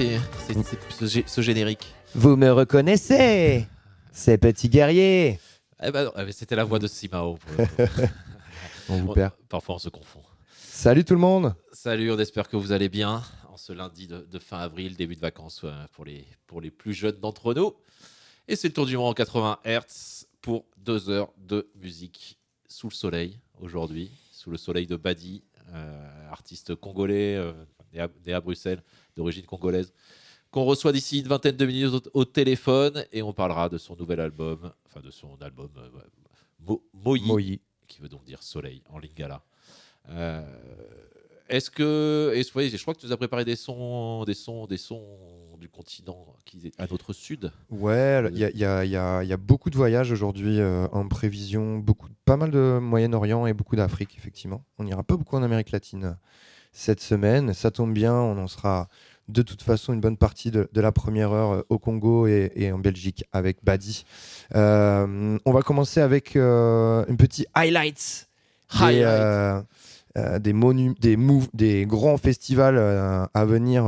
c'est, c'est- c'est- ce, gé- ce générique Vous me reconnaissez C'est Petit Guerrier Eh ben eh C'était la voix de Simao. On vous On- perd. Parfois on se confond. Salut tout le monde Salut, on espère que vous allez bien en ce lundi de, de fin avril, début de vacances euh, pour les, pour les plus jeunes d'entre nous. Et c'est le tour du monde en 80 Hz pour deux heures de musique sous le soleil aujourd'hui, sous le soleil de Badi, euh, artiste congolais euh, né, à, né à Bruxelles, d'origine congolaise, qu'on reçoit d'ici une vingtaine de minutes au, au téléphone et on parlera de son nouvel album, enfin de son album euh, Mo- Moï. qui veut donc dire soleil en lingala. Euh, Est-ce que, est-ce- ouais, je crois que tu nous as préparé des sons, des sons, des sons du continent qui est à notre sud. Ouais, il y y y y a beaucoup de voyages aujourd'hui euh, en prévision, beaucoup, pas mal de Moyen-Orient et beaucoup d'Afrique, effectivement. On n'ira pas beaucoup en Amérique latine cette semaine. Ça tombe bien, on en sera de toute façon une bonne partie de, de la première heure euh, au Congo et, et en Belgique avec Badi. Euh, on va commencer avec euh, un petit highlights. Des, des, monu- des, move- des grands festivals à venir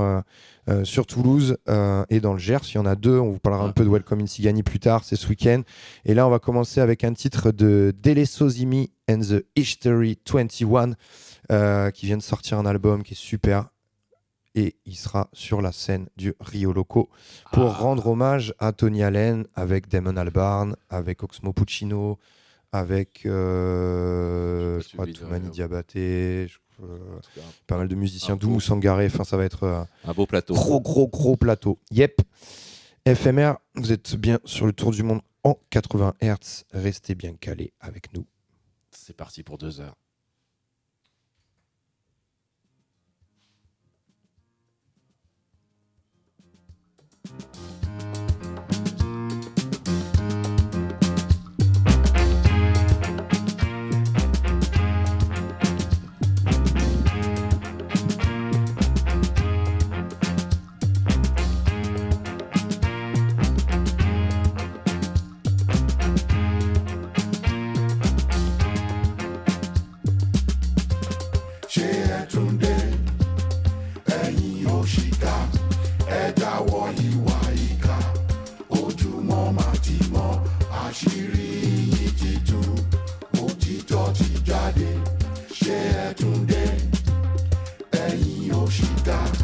euh, sur Toulouse euh, et dans le Gers. Il y en a deux. On vous parlera un Ouais. peu de Welcome in Sigani plus tard, c'est ce week-end. Et là, on va commencer avec un titre de Dele Sozimi and the History 21 euh, qui vient de sortir un album qui est super. Et il sera sur la scène du Rio Loco pour Ah. rendre hommage à Tony Allen avec Damon Albarn, avec Oxmo Puccino, avec euh, je crois, suivi le Toumani. Diabaté, je- euh, pas mal de musiciens, Doumou Sangaré, enfin ça va être euh, Un beau plateau. gros gros gros plateau. Yep. FMR, vous êtes bien sur le tour du monde en 80 Hz. Restez bien calés avec nous. C'est parti pour deux heures. die.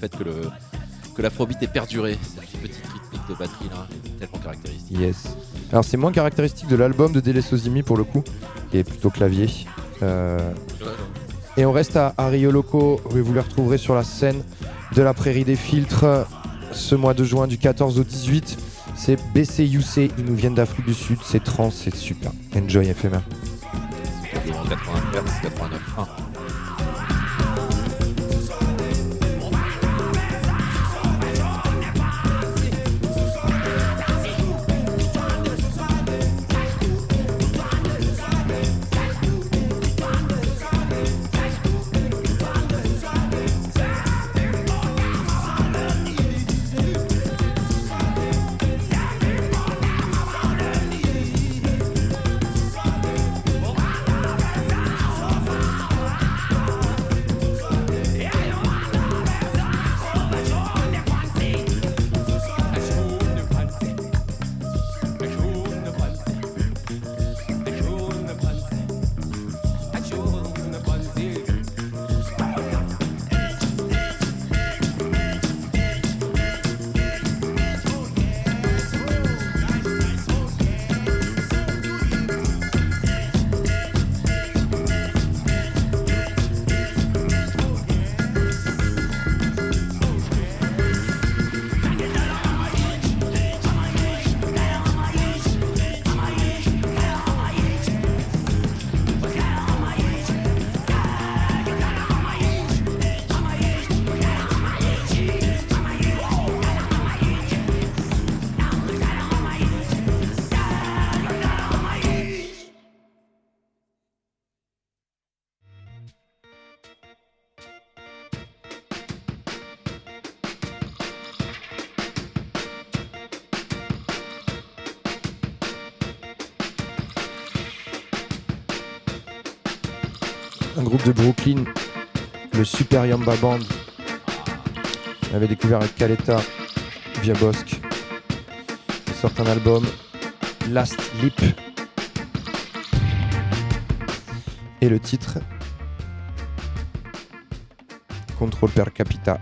Fait que le que l'afrobeat est perduré, cette petite rythmique de batterie là, est tellement caractéristique. Yes. Alors c'est moins caractéristique de l'album de Dele Sosimi pour le coup, qui est plutôt clavier. Euh, Et on reste à, à Rio Loco, où vous les retrouverez sur la scène de la Prairie des Filtres ce mois de juin du 14 au 18. C'est BCUC, ils nous viennent d'Afrique du Sud, c'est trans, c'est super. Enjoy FMR. Quasiment 80 Hz, 89 de Brooklyn, le Super Yamba Band. On avait découvert avec Caleta via Bosque. Ils sortent un album, Last Lip. Et le titre, Control per capita.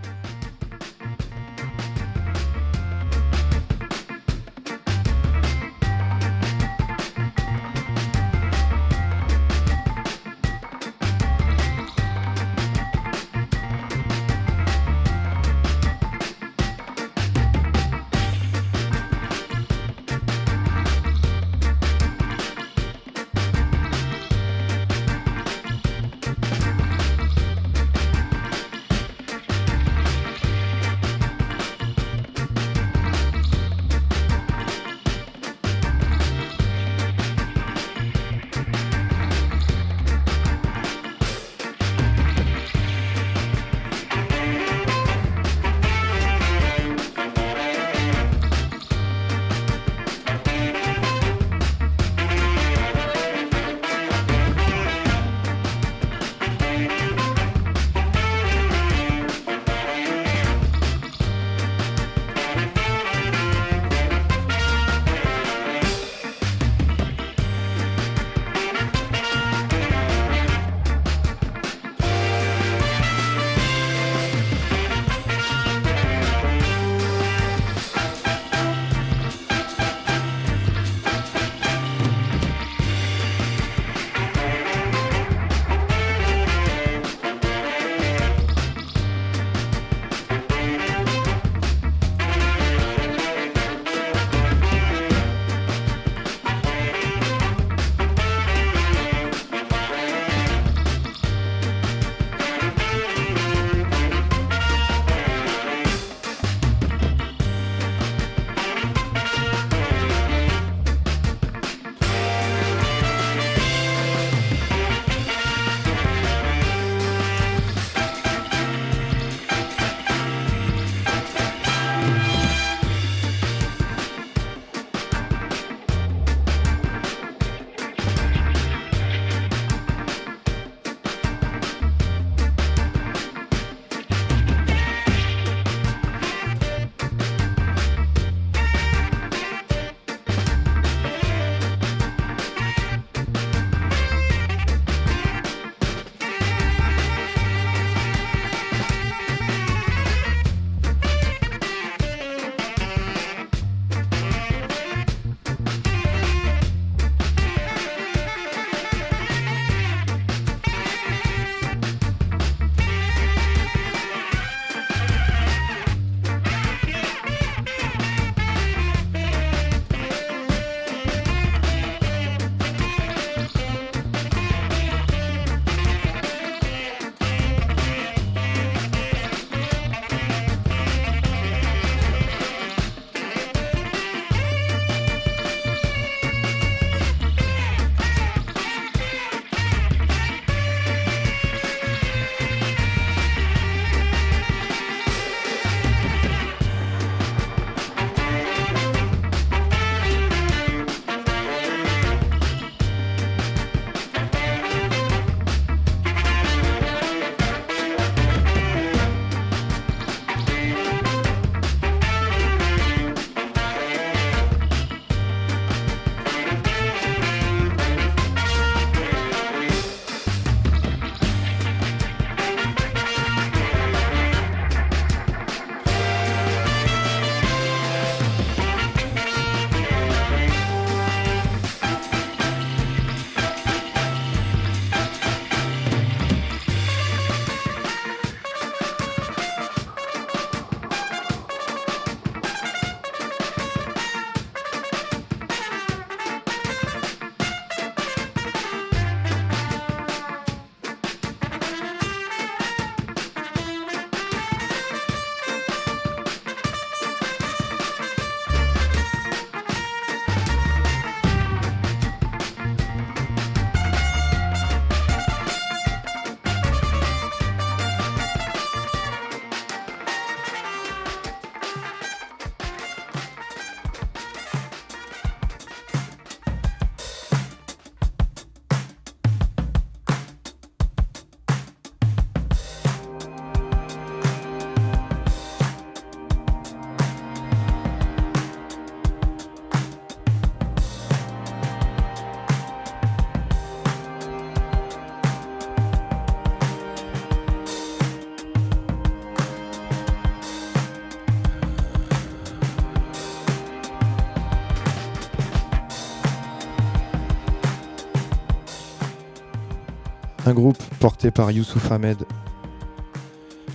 Un groupe porté par Youssouf Ahmed,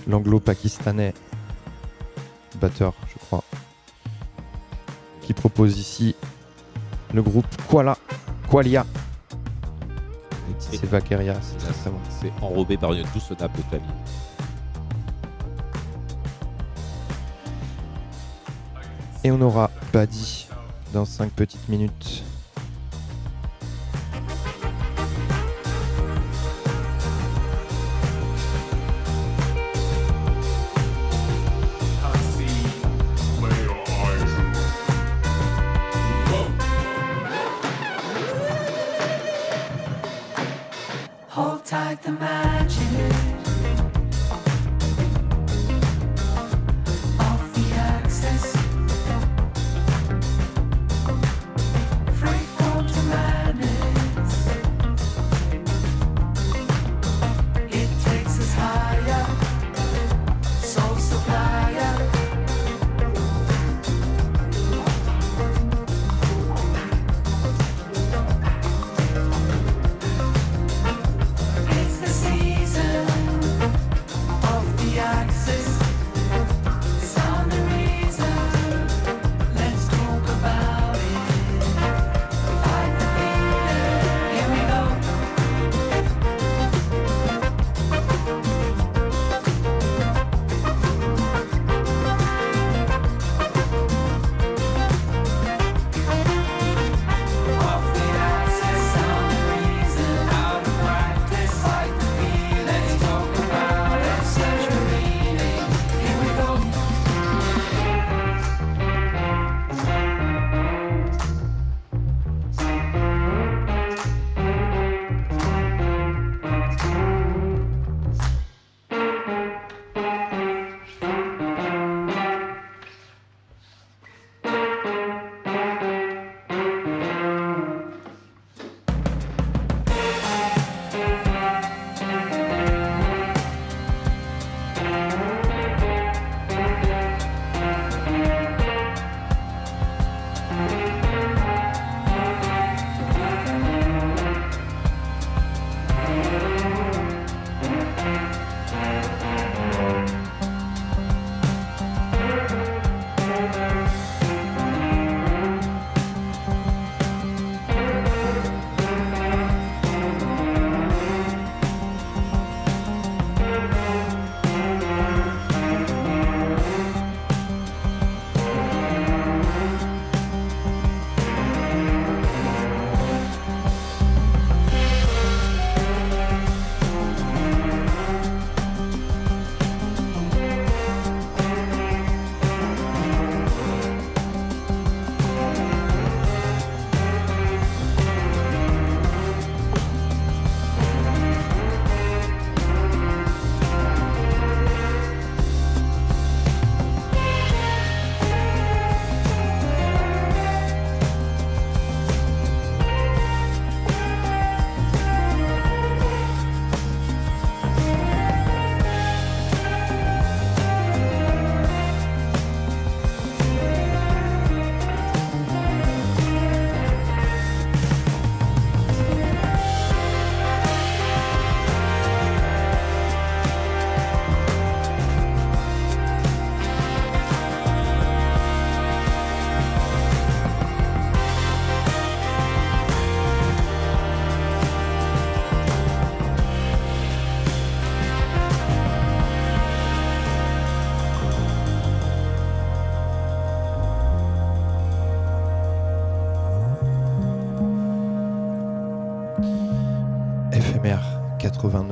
l'anglo-pakistanais, batteur, je crois, qui propose ici le groupe Kuala, Qualia. C'est Vaqueria, c'est très très bon. C'est enrobé par une douce nappe de clavier. Et on aura Badi dans 5 petites minutes.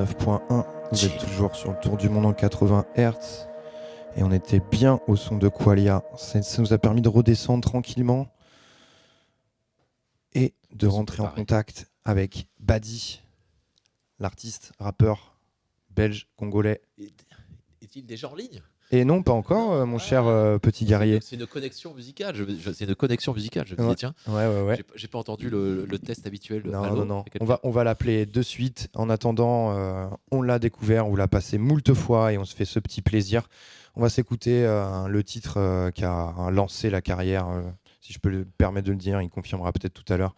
89.1. Vous êtes toujours sur le tour du monde en 80 Hz. Et on était bien au son de Qualia. Ça, ça nous a permis de redescendre tranquillement et de rentrer en contact avec Badi, l'artiste, rappeur belge, congolais. Est- Est-il déjà en ligne? Et non, pas encore, euh, mon cher euh, petit guerrier. C'est une connexion musicale. Je, je- c'est une connexion musicale. Je me disais, tiens, Ouais, ouais, ouais. j'ai pas- j'ai pas entendu le, le test habituel. Non, Allô non, non. On va, on va l'appeler de suite. En attendant, euh, on l'a découvert, on l'a passé moult fois et on se fait ce petit plaisir. On va s'écouter euh, le titre euh, qui a lancé la carrière euh, si je peux le permettre de le dire, il confirmera peut-être tout à l'heure,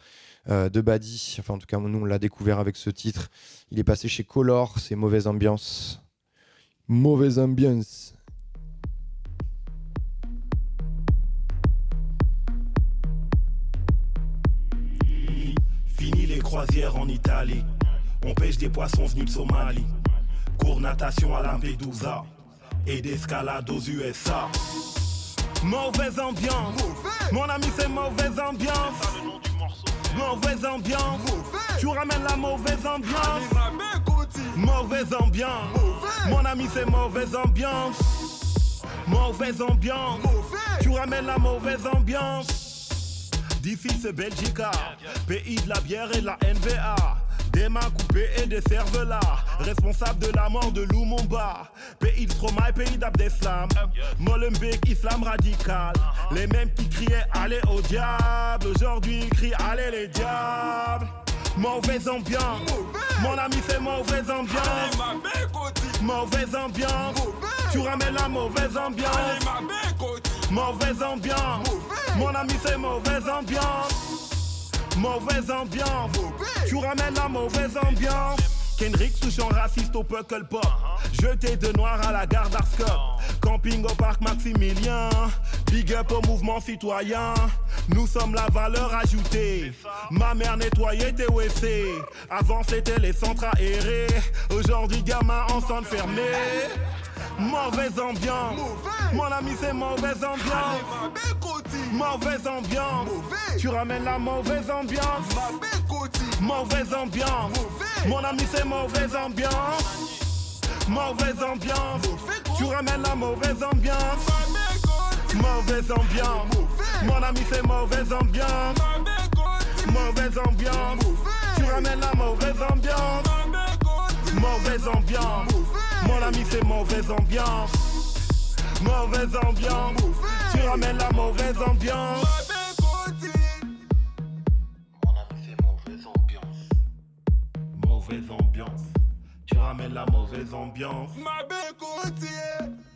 euh, de Badi. Enfin, en tout cas, nous, on l'a découvert avec ce titre. Il est passé chez Color, c'est Mauvaise Ambiance. Mauvaise Ambiance. Croisières en Italie. On pêche des poissons venus de Somalie. Cours natation à Lampedusa. Et d'escalade aux USA. Mauvaise ambiance. Mon ami, c'est mauvaise ambiance. Mauvaise ambiance. Tu ramènes la mauvaise ambiance. Mauvaise ambiance. Mon ami, c'est mauvaise ambiance. Mauvaise ambiance. Tu ramènes la mauvaise ambiance. C'est Belgica, pays de la bière et de la NVA. Des mains coupées et des cervelas, responsable de la mort de Lumumba. Pays de Stromae, pays d'Abdeslam. Molenbeek, islam radical. Les mêmes qui criaient allez au diable, aujourd'hui ils crient allez les diables. Mauvaise ambiance, mon ami c'est mauvaise ambiance. Mauvaise ambiance, tu ramènes la mauvaise ambiance. Mauvaise ambiance, mon ami c'est mauvaise ambiance. Mauvaise ambiance, tu ramènes la mauvaise ambiance. Kendrick touchant raciste au Puckle Pop. Jeté de noir à la gare d'Arscop. Camping au parc Maximilien. Big up au mouvement citoyen. Nous sommes la valeur ajoutée. Ma mère nettoyait tes WC. Avant c'était les centres aérés. Aujourd'hui gamin en centre fermé. Mauvaise ambiance. Mon ami c'est mauvaise ambiance. Mauvaise ambiance. Tu ramènes la mauvaise ambiance. Mauvaise ambiance. Mon ami c'est mauvaise ambiance. Mauvaise ambiance. Tu ramènes la mauvaise ambiance. Mauvaise ambiance. Mon ami c'est mauvaise ambiance. Mauvaise ambiance. Tu ramènes la mauvaise ambiance. Mauvaise ambiance. Mon ami c'est mauvaise ambiance. Mauvaise ambiance. Tu ramènes la mauvaise ambiance. Mauvaise ambiance. Tu ramènes la mauvaise ambiance. Ma Ladies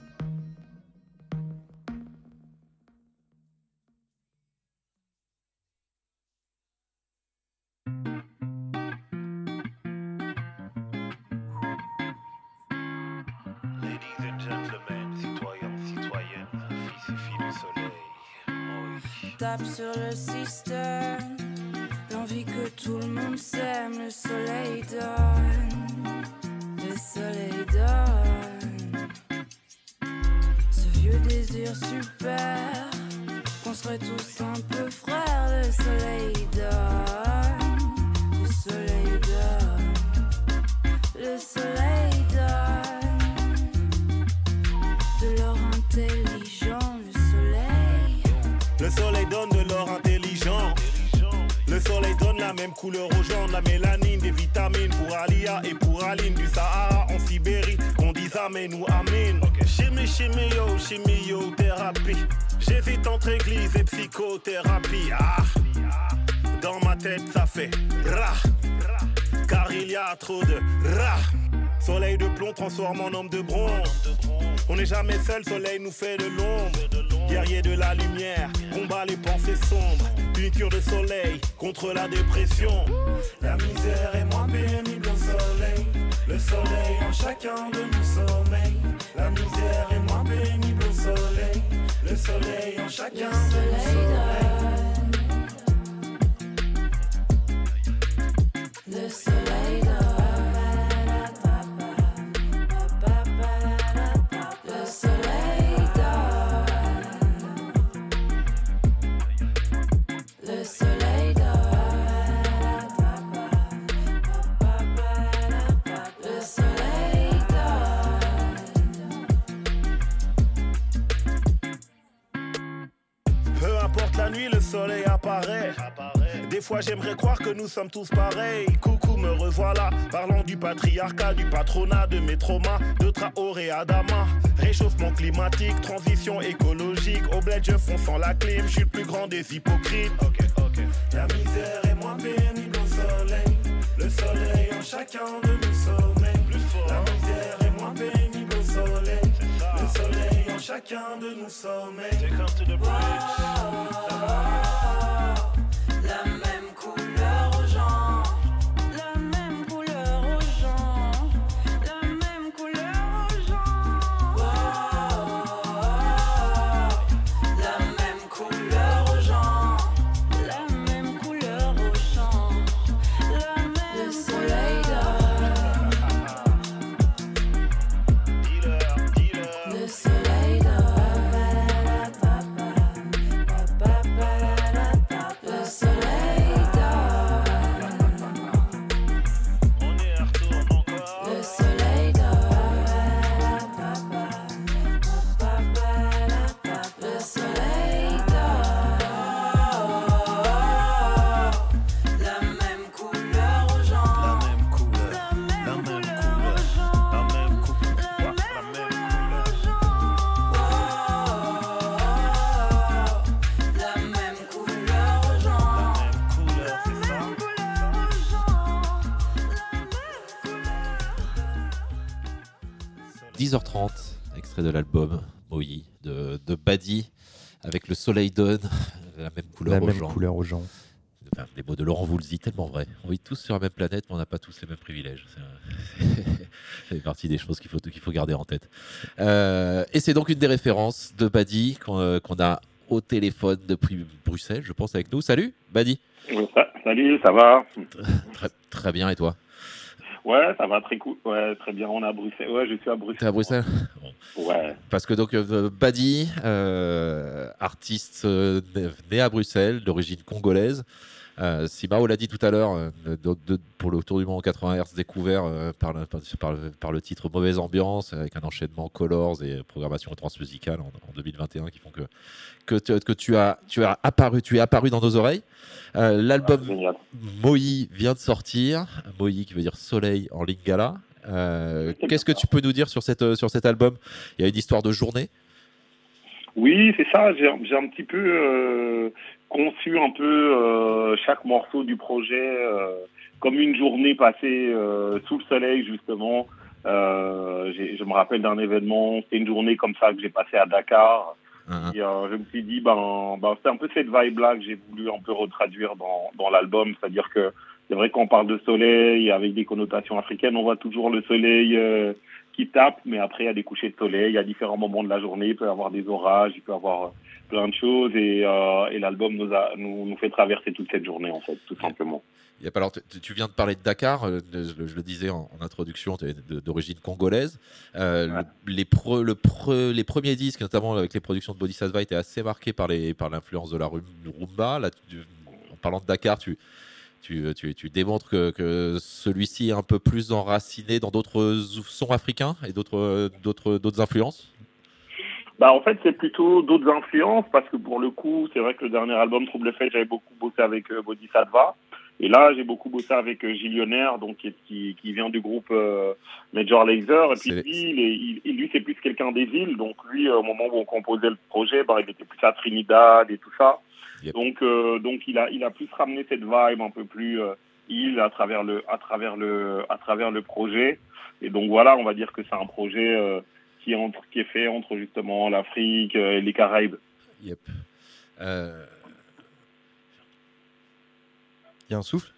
tape sur le système. L'envie que tout le monde s'aime, le soleil donne. Le soleil donne. Ce vieux désir super, qu'on serait tous un peu frères, le soleil donne. La même couleur aux gens, de la mélanine, des vitamines pour Alia et pour Aline du Sahara en Sibérie. On dit amen ou amen. Chimie, chimie, yo, chimie, yo, thérapie. J'hésite entre église et psychothérapie. Ah, dans ma tête ça fait ra, car il y a trop de ra. Soleil de plomb transforme en homme de bronze. On n'est jamais seul, soleil nous fait de l'ombre. Guerrier de la lumière, combat les pensées sombres. Une de soleil contre la dépression. La misère est moins pénible au soleil. Le soleil en chacun de nos sommeils. La misère est moins pénible au soleil. Le soleil en chacun de nos sommeils. Fois, j'aimerais croire que nous sommes tous pareils. Coucou, me revoilà. Parlant du patriarcat, du patronat, de mes traumas, de Traoré Adama. Réchauffement climatique, transition écologique. Au bled, je fonce sans la clim. Je suis le plus grand des hypocrites. La misère est moins pénible au soleil. Le soleil en chacun de nos sommeils. La misère est moins pénible au soleil. Le soleil en chacun de nos sommeils. De l'album Moï de, de Badi, avec le soleil donne, la même couleur La aux même gens. couleur aux gens. Enfin, les mots de Laurent Voulzy, tellement vrai. On vit tous sur la même planète, mais on n'a pas tous les mêmes privilèges. C'est partie des choses qu'il faut, qu'il faut garder en tête. Euh, et c'est donc une des références de Badi qu'on euh, qu'on a au téléphone depuis Bruxelles, je pense, avec nous. Salut, Badi. Ça- Salut, ça va? Très, très bien, et toi? Ouais, ça va très cool. Ouais, très bien. On est à Bruxelles. Ouais, je suis à Bruxelles. T'es à Bruxelles? Ouais. Parce que donc euh, Badi, euh, artiste euh, né- né à Bruxelles, d'origine congolaise. Euh, Simao l'a dit tout à l'heure, euh, de- de- pour le Tour du Monde en 80 Hz, découvert euh, par, le, par, par le- par le titre Mauvaise Ambiance, avec un enchaînement Colors et programmation transmusicale en, en 2021 qui font que, que, tu- que tu, as, tu, as apparu, tu es apparu dans nos oreilles. Euh, L'album Génial. Moï vient de sortir, Moï qui veut dire soleil en lingala. Euh, Qu'est-ce que tu peux nous dire sur, cette, sur cet album? Il y a une histoire de journée? Oui, c'est ça. J'ai j'ai un petit peu euh, conçu un peu euh, chaque morceau du projet euh, comme une journée passée euh, sous le soleil, justement. Euh, je me rappelle d'un événement, c'était une journée comme ça que j'ai passé à Dakar. Hein, Et euh, je me suis dit, ben, ben c'est un peu cette vibe-là que j'ai voulu un peu retraduire dans, dans l'album. C'est-à-dire que c'est vrai qu'on parle de soleil avec des connotations africaines, on voit toujours le soleil euh, qui tape, mais après il y a des couchers de soleil, à différents moments de la journée, il peut y avoir des orages, il peut y avoir plein de choses, et, euh, et l'album nous, a, nous, nous fait traverser toute cette journée, en fait, tout simplement. Il y a pas longtemps- tu- tu viens de parler de Dakar, euh, je, je le disais en, en introduction, tu es d'origine congolaise. Euh, le- les, pre- le pre- les premiers disques, notamment avec les productions de Bodhisattva, étaient assez marqués par les- par l'influence de la rum- rumba. Là, tu- en parlant de Dakar, tu, tu, tu, tu démontres que, que celui-ci est un peu plus enraciné dans d'autres sons africains et d'autres d'autres- d'autres influences? Bah, en fait, c'est plutôt d'autres influences parce que pour le coup, c'est vrai que le dernier album Trouble Fête, j'avais beaucoup bossé avec euh, Bodhisattva. Et là, j'ai beaucoup bossé avec euh, Gilles Lionnaire, donc qui, qui, qui vient du groupe euh, Major Lazer. Et puis lui, il est- il- lui, c'est plus quelqu'un des îles. Donc lui, euh, au moment où on composait le projet, bah, il était plus à Trinidad et tout ça. Yep. Donc, euh, donc il a, il a plus ramené cette vibe un peu plus île à travers le, à travers le, à travers le projet. Et donc voilà, on va dire que c'est un projet euh, qui entre, qui est fait entre justement l'Afrique euh, et les Caraïbes. Yep. Euh, Il y a un souffle?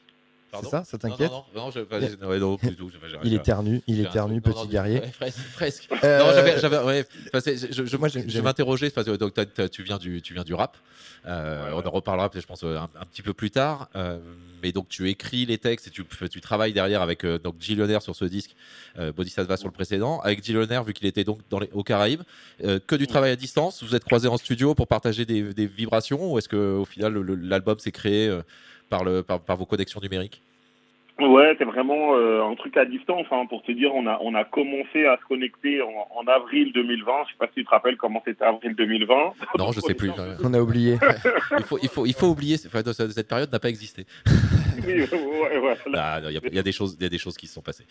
Pardon ça Ça Non, t'inquiète Non, non, non, je, ouais, non, tout, Il éternue, il éternue, non, petit non, guerrier. ouais, presque, presque. Euh, Non, j'avais, j'avais, ouais, enfin, c'est- je, je, Moi, je, m'interrogeais parce que donc, tu viens du, tu viens du rap. Euh, On en reparlera, peut-être, je pense, un, un petit peu plus tard. Euh, mais donc, tu écris les textes et tu, tu travailles derrière avec euh, donc Gilles Leonard sur ce disque, euh, Bodhisattva sur le précédent. Avec Gilles Leonard, vu qu'il était donc dans les, aux Caraïbes, euh, que du travail à distance. Vous êtes croisés en studio pour partager des, des vibrations, ou est-ce que au final le- l'album s'est créé euh, par, le, par, par vos connexions numériques Ouais, c'est vraiment euh, un truc à distance. Hein, pour te dire, on a, on a commencé à se connecter en, en avril 2020. Je sais pas si tu te rappelles comment c'était avril 2020. Non, je sais plus. On a oublié. il, faut, il, faut, il faut oublier, enfin, cette période n'a pas existé. Oui, ouais, ouais, voilà. Ah, Il y, a- il y a des choses, il y a des choses qui se sont passées.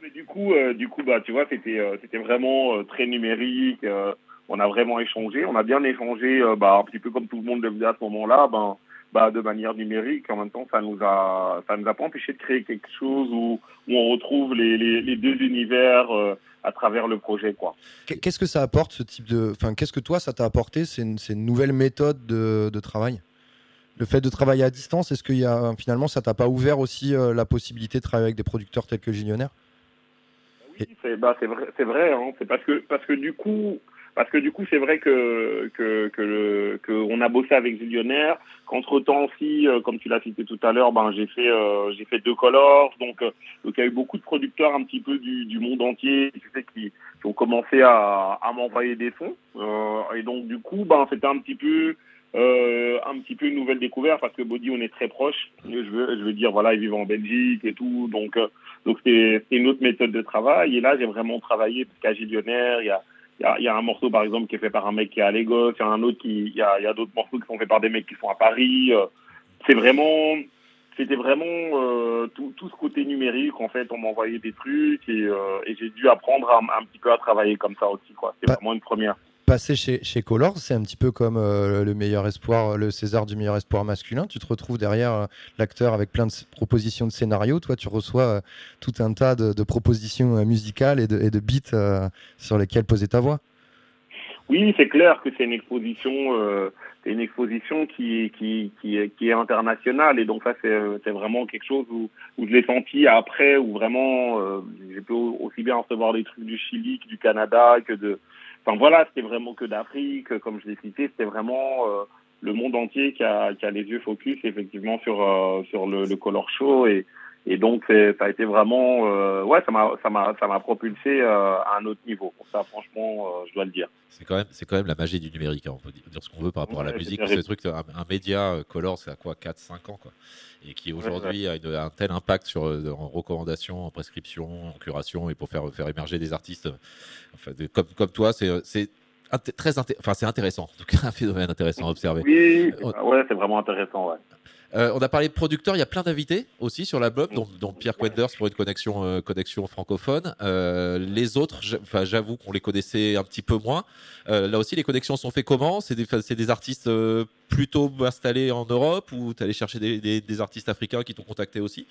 Mais du coup, euh, du coup, bah, tu vois, c'était, euh, c'était vraiment euh, très numérique. euh, on a vraiment échangé. On a bien échangé, euh, bah, un petit peu comme tout le monde le faisait à ce moment-là, ben, bah, de manière numérique. En même temps, ça nous a, ça nous a pas empêché de créer quelque chose où, où on retrouve les, les, les deux univers euh, à travers le projet, quoi. Qu'est- Qu'est-ce que ça apporte ce type de. Enfin, qu'est-ce que toi, ça t'a apporté C'est une, c'est une nouvelle méthode de, de travail? Le fait de travailler à distance, est-ce que y a, finalement, ça t'a pas ouvert aussi euh, la possibilité de travailler avec des producteurs tels que Gillionnaire Oui, c'est bah, vrai, c'est vrai. Hein, c'est parce que parce que du coup, parce que du coup, c'est vrai que que on a bossé avec Zillionnaire. Qu'entre temps aussi, euh, comme tu l'as cité tout à l'heure, ben j'ai fait euh, j'ai fait deux colors. Donc euh, donc il y a eu beaucoup de producteurs un petit peu du monde entier, tu sais, qui ont commencé à m'envoyer des. Euh, et donc du coup, ben c'était un petit peu un petit peu une nouvelle découverte parce que Body on est très proche. Je veux je veux dire voilà ils vivent en Belgique et tout donc euh, donc c'est une autre méthode de travail. Et là, j'ai vraiment travaillé parce qu'à Gillionnaire, il y a, il y, a, il y a un morceau par exemple qui est fait par un mec qui est à Lagos, il y a un autre qui, il y a, il y a d'autres morceaux qui sont faits par des mecs qui sont à Paris. Euh, C'est vraiment, c'était vraiment euh, tout, tout ce côté numérique. En fait, on m'envoyait des trucs et, euh, et j'ai dû apprendre un, un petit peu à travailler comme ça aussi. quoi. C'est Pas- vraiment une première. Passer chez, chez Colors, c'est un petit peu comme euh, le meilleur espoir, le César du meilleur espoir masculin. Tu te retrouves derrière euh, l'acteur avec plein de propositions de scénarios. Toi, tu reçois euh, tout un tas de, propositions musicales et de, et beats sur lesquels poser ta voix. Oui, c'est clair que c'est une exposition, une exposition qui, qui, qui, est, internationale et donc ça c'est, vraiment quelque chose où, où je l'ai senti après où vraiment j'ai pu au- aussi bien recevoir des trucs du Chili que du Canada que de, enfin voilà, c'était vraiment que d'Afrique, comme je l'ai cité, c'était vraiment euh, le monde entier qui a, qui a les yeux focus effectivement sur euh, sur le, le Color Show et et donc ça a été vraiment euh, ouais ça m'a ça m'a ça m'a propulsé euh, à un autre niveau. Ça franchement euh, je dois le dire. C'est quand même, c'est quand même la magie du numérique. hein. On peut dire ce qu'on veut par rapport à la musique. le truc, un, un média Color, c'est à quoi 4-5 ans, quoi. Et qui aujourd'hui a un tel impact sur en recommandation, en prescription, en curation, et pour faire faire émerger des artistes, enfin, de- comme comme toi, c'est c'est inté- très enfin c'est intéressant. En tout cas, un phénomène intéressant à observer. Oui, c'est- ouais, c'est vraiment intéressant, ouais. Euh, on a parlé de producteurs, il y a plein d'invités aussi sur l'album, dont, Pierre Quenders pour une connexion, euh, connexion francophone. Euh, les autres, j'avoue qu'on les connaissait un petit peu moins. Là aussi, les connexions sont faites comment? C'est des, artistes plutôt installés en Europe ou tu allé chercher des, artistes africains qui t'ont contacté aussi?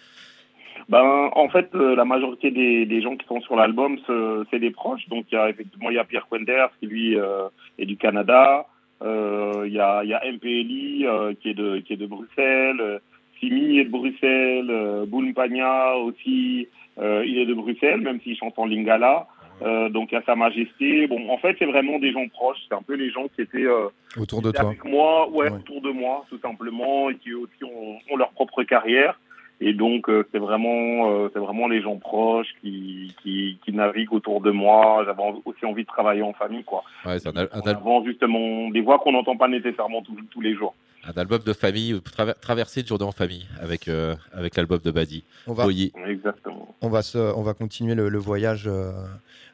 Ben, en fait, la majorité des, gens qui sont sur l'album, ce- c'est des proches. Donc, il y a effectivement, il y a Pierre Quenders qui lui est du Canada. Euh, Il y a, y a MPLI euh, qui est de qui est de Bruxelles. Euh, Simi est de Bruxelles. Euh, Boul Pagna aussi, euh, il est de Bruxelles, même s'il chante en lingala. Euh, donc, il y a Sa Majesté. Bon, en fait, c'est vraiment des gens proches. C'est un peu les gens qui étaient euh, Autour de étaient toi. avec moi, ouais, Ouais. autour de moi, tout simplement, et qui aussi ont, ont leur propre carrière. Et donc, euh, c'est vraiment, euh, c'est vraiment les gens proches qui, qui, qui naviguent autour de moi. J'avais aussi envie de travailler en famille, quoi. Ouais, c'est un, un justement, des voix qu'on n'entend pas nécessairement tous, tous les jours. Un album de famille, traver- traverser une journée en famille avec, euh, avec l'album de Badi. On va. Exactement. on va, se, on va continuer le, le voyage euh,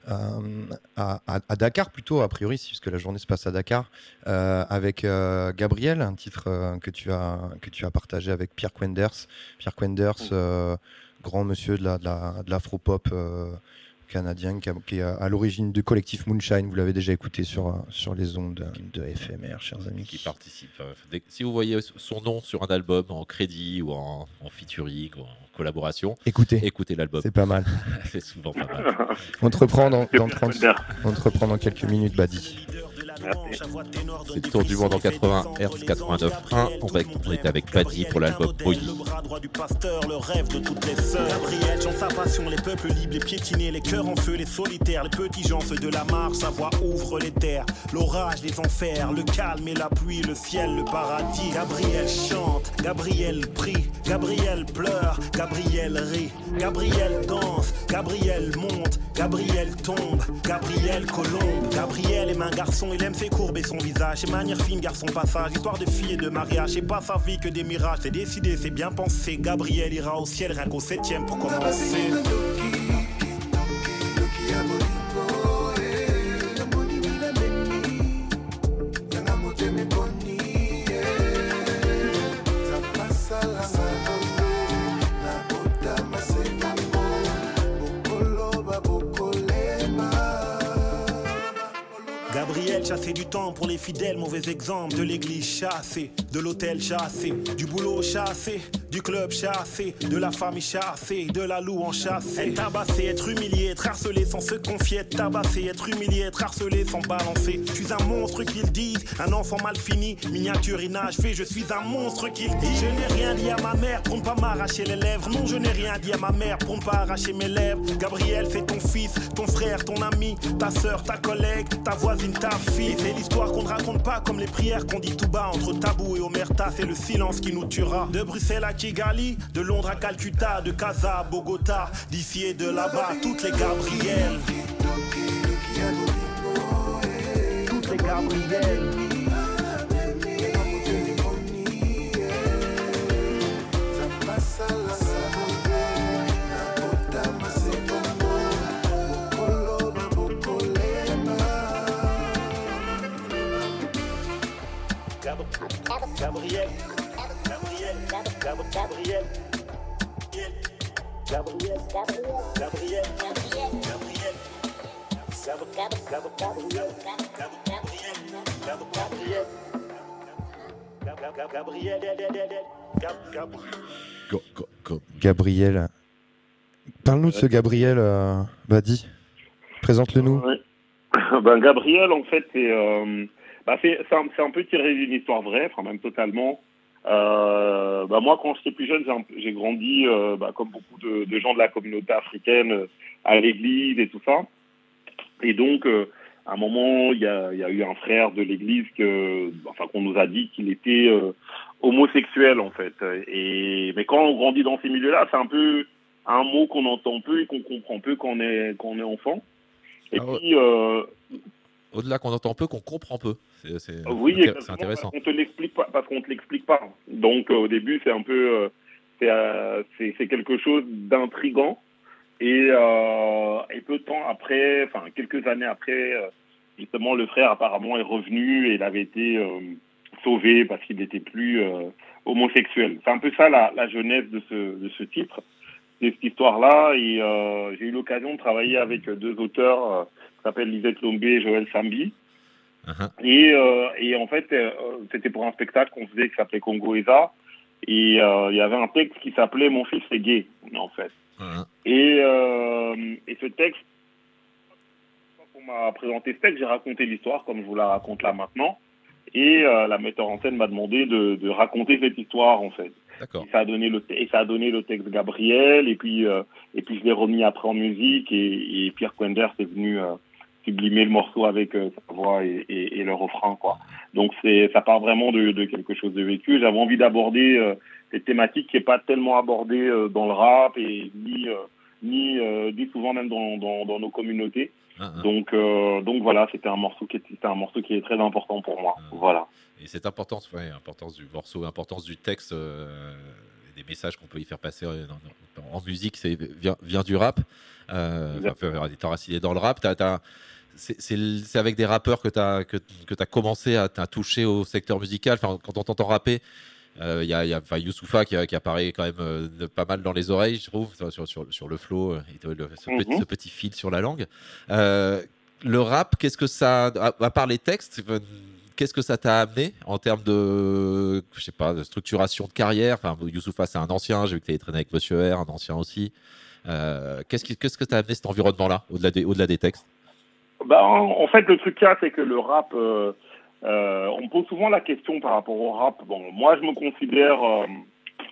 euh, à, à- à Dakar plutôt, a priori, puisque la journée se passe à Dakar, euh, avec euh, Gabriel, un titre euh, que, tu as, que tu as partagé avec Pierre Quenders. Pierre Quenders, euh, grand monsieur de la- de la- de l'afro-pop euh, canadien, qui, a- qui est à l'origine du collectif Moonshine. Vous l'avez déjà écouté sur, sur les ondes de, FMR, chers amis. qui participe. euh, Si vous voyez son nom sur un album en crédit ou en, en featuring ou en collaboration, Écoutez, écoutez l'album. c'est pas mal. C'est souvent pas mal. On te reprend dans, C'est dans Pierre 30 Quenders. on te reprend dans quelques minutes, Badi. C'est le tour du monde en 80 Hz 89.1. On, va- on était avec Paddy pour l'album Boyi. Le bras droit du pasteur, le rêve de toutes les sœurs. Gabriel chante sa passion, les peuples libres, les piétinés, les cœurs en feu, les solitaires, les petits gens, ceux de la marche, sa voix ouvre les terres. L'orage, les enfers, le calme et la pluie, le ciel, le paradis. Gabriel chante, Gabriel prie, Gabriel pleure, Gabriel rit, Gabriel danse, Gabriel monte, Gabriel tombe, Gabriel colombe. Gabriel aime un garçon, il aime ses courbes et son visage, ses manières fines, garçon passage, histoire de fille et de mariage. C'est pas sa vie que des mirages, c'est décidé, c'est bien pensé. Gabriel ira au ciel rien qu'au septième pour commencer. Pour les fidèles, mauvais exemple de l'église chassée, de l'hôtel chassé, du boulot chassé, du club chassé, de la famille chassée, de la louange chassée. Être tabassé, être humilié, être harcelé sans se confier, être tabassé, être humilié, être harcelé sans balancer. Je suis un monstre qu'ils disent, un enfant mal fini, miniature inachevé, je suis un monstre qu'ils disent. Je n'ai rien dit à ma mère pour ne pas m'arracher les lèvres. Non, je n'ai rien dit à ma mère pour ne pas arracher mes lèvres. Gabriel, c'est ton fils, ton frère, ton ami, ta soeur, ta collègue, ta voisine, ta fille. C'est l'histoire qu'on ne raconte pas comme les prières qu'on dit tout bas entre tabou et omerta. C'est le silence qui nous tuera. De Bruxelles à De Londres à Calcutta, de Casa à Bogota, d'ici et de là-bas, toutes les Gabrielles. Toutes les Gabrielles. Gab- Gabriel. Gabriel. Gab- Gabriel. Gabriel. Gabriel. Gabriel. Parle-nous de ce Gabriel, euh, Badi. Présente-le nous. Ben, Gabriel, en fait, c'est euh, bah, un, c'est un peu tiré d'une histoire vraie, enfin même totalement. Euh, bah, moi, quand j'étais plus jeune, j'ai grandi, euh, bah, comme beaucoup de, de gens de la communauté africaine, euh, à l'église et tout ça. Et donc, à un moment, il y a, il y a eu un frère de l'église que, enfin, qu'on nous a dit qu'il était homosexuel, en fait. Et mais quand on grandit dans ces milieux-là, c'est un peu un mot qu'on entend peu et qu'on comprend peu quand on est quand on est enfant. Et Ah ouais. puis, euh, Au-delà qu'on entend peu, qu'on comprend peu. C'est oui, intéressant. Parce qu'on te l'explique pas, parce qu'on te l'explique pas. Donc euh, au début, c'est un peu, euh, c'est, euh, c'est quelque chose d'intrigant. Et, euh, et peu de temps après, enfin quelques années après, justement, le frère apparemment est revenu et il avait été euh, sauvé parce qu'il n'était plus euh, homosexuel. C'est un peu ça la, la genèse de ce, de ce titre, de cette histoire-là. Et j'ai eu l'occasion de travailler avec deux auteurs qui s'appellent Lisette Lombé et Joël Sambi. Uh-huh. Et, euh, et en fait, euh, c'était pour un spectacle qu'on faisait qui s'appelait Congo Eza. Et euh, il y avait un texte qui s'appelait Mon fils est gay, en fait. Uh-huh. Et, et ce texte, quand on m'a présenté ce texte, j'ai raconté l'histoire comme je vous la raconte là maintenant. Et la metteur en scène m'a demandé de, de raconter cette histoire, en fait. Et ça a donné le et ça a donné le texte Gabriel et puis euh, et puis je l'ai remis après en musique et, et Pierre Quender est venu euh, sublimer le morceau avec euh, sa voix et, et, et le refrain quoi. Donc c'est ça part vraiment de, de quelque chose de vécu. J'avais envie d'aborder euh, des thématiques qui est pas tellement abordées euh, dans le rap et ni euh, ni ni souvent même dans, dans, dans nos communautés. Uh-huh. Donc euh, donc voilà, c'était un morceau qui est c'était un morceau qui est très important pour moi. Voilà. Et cette importance, ouais, importance du morceau, importance du texte, des messages qu'on peut y faire passer en musique, c'est vient, vient du rap. Euh, enfin, t'es enraciné dans le rap. C'est avec des rappeurs que tu as, que, que as commencé à, à toucher au secteur musical. Enfin, quand on t'entend rapper, euh, il y a, y a enfin, Youssoupha qui, qui apparaît quand même euh, de- pas mal dans les oreilles, je trouve, sur, sur, sur le flow, euh, le- ce, petit, Mhm. ce petit fil sur la langue. Euh, le rap, qu'est-ce que ça, à, à part les textes, euh, qu'est-ce que ça t'a amené en termes de, je sais pas, de structuration de carrière? Enfin, Youssoupha, c'est un ancien, j'ai vu que tu traîné avec Monsieur R, un ancien aussi. Euh, qu'est-ce, qui, qu'est-ce que t'as amené cet environnement-là, au-delà des, au-delà des textes? Bah, en, fait, le truc a, c'est que le rap, euh, euh, on me pose souvent la question par rapport au rap. Bon, moi, je me considère, euh,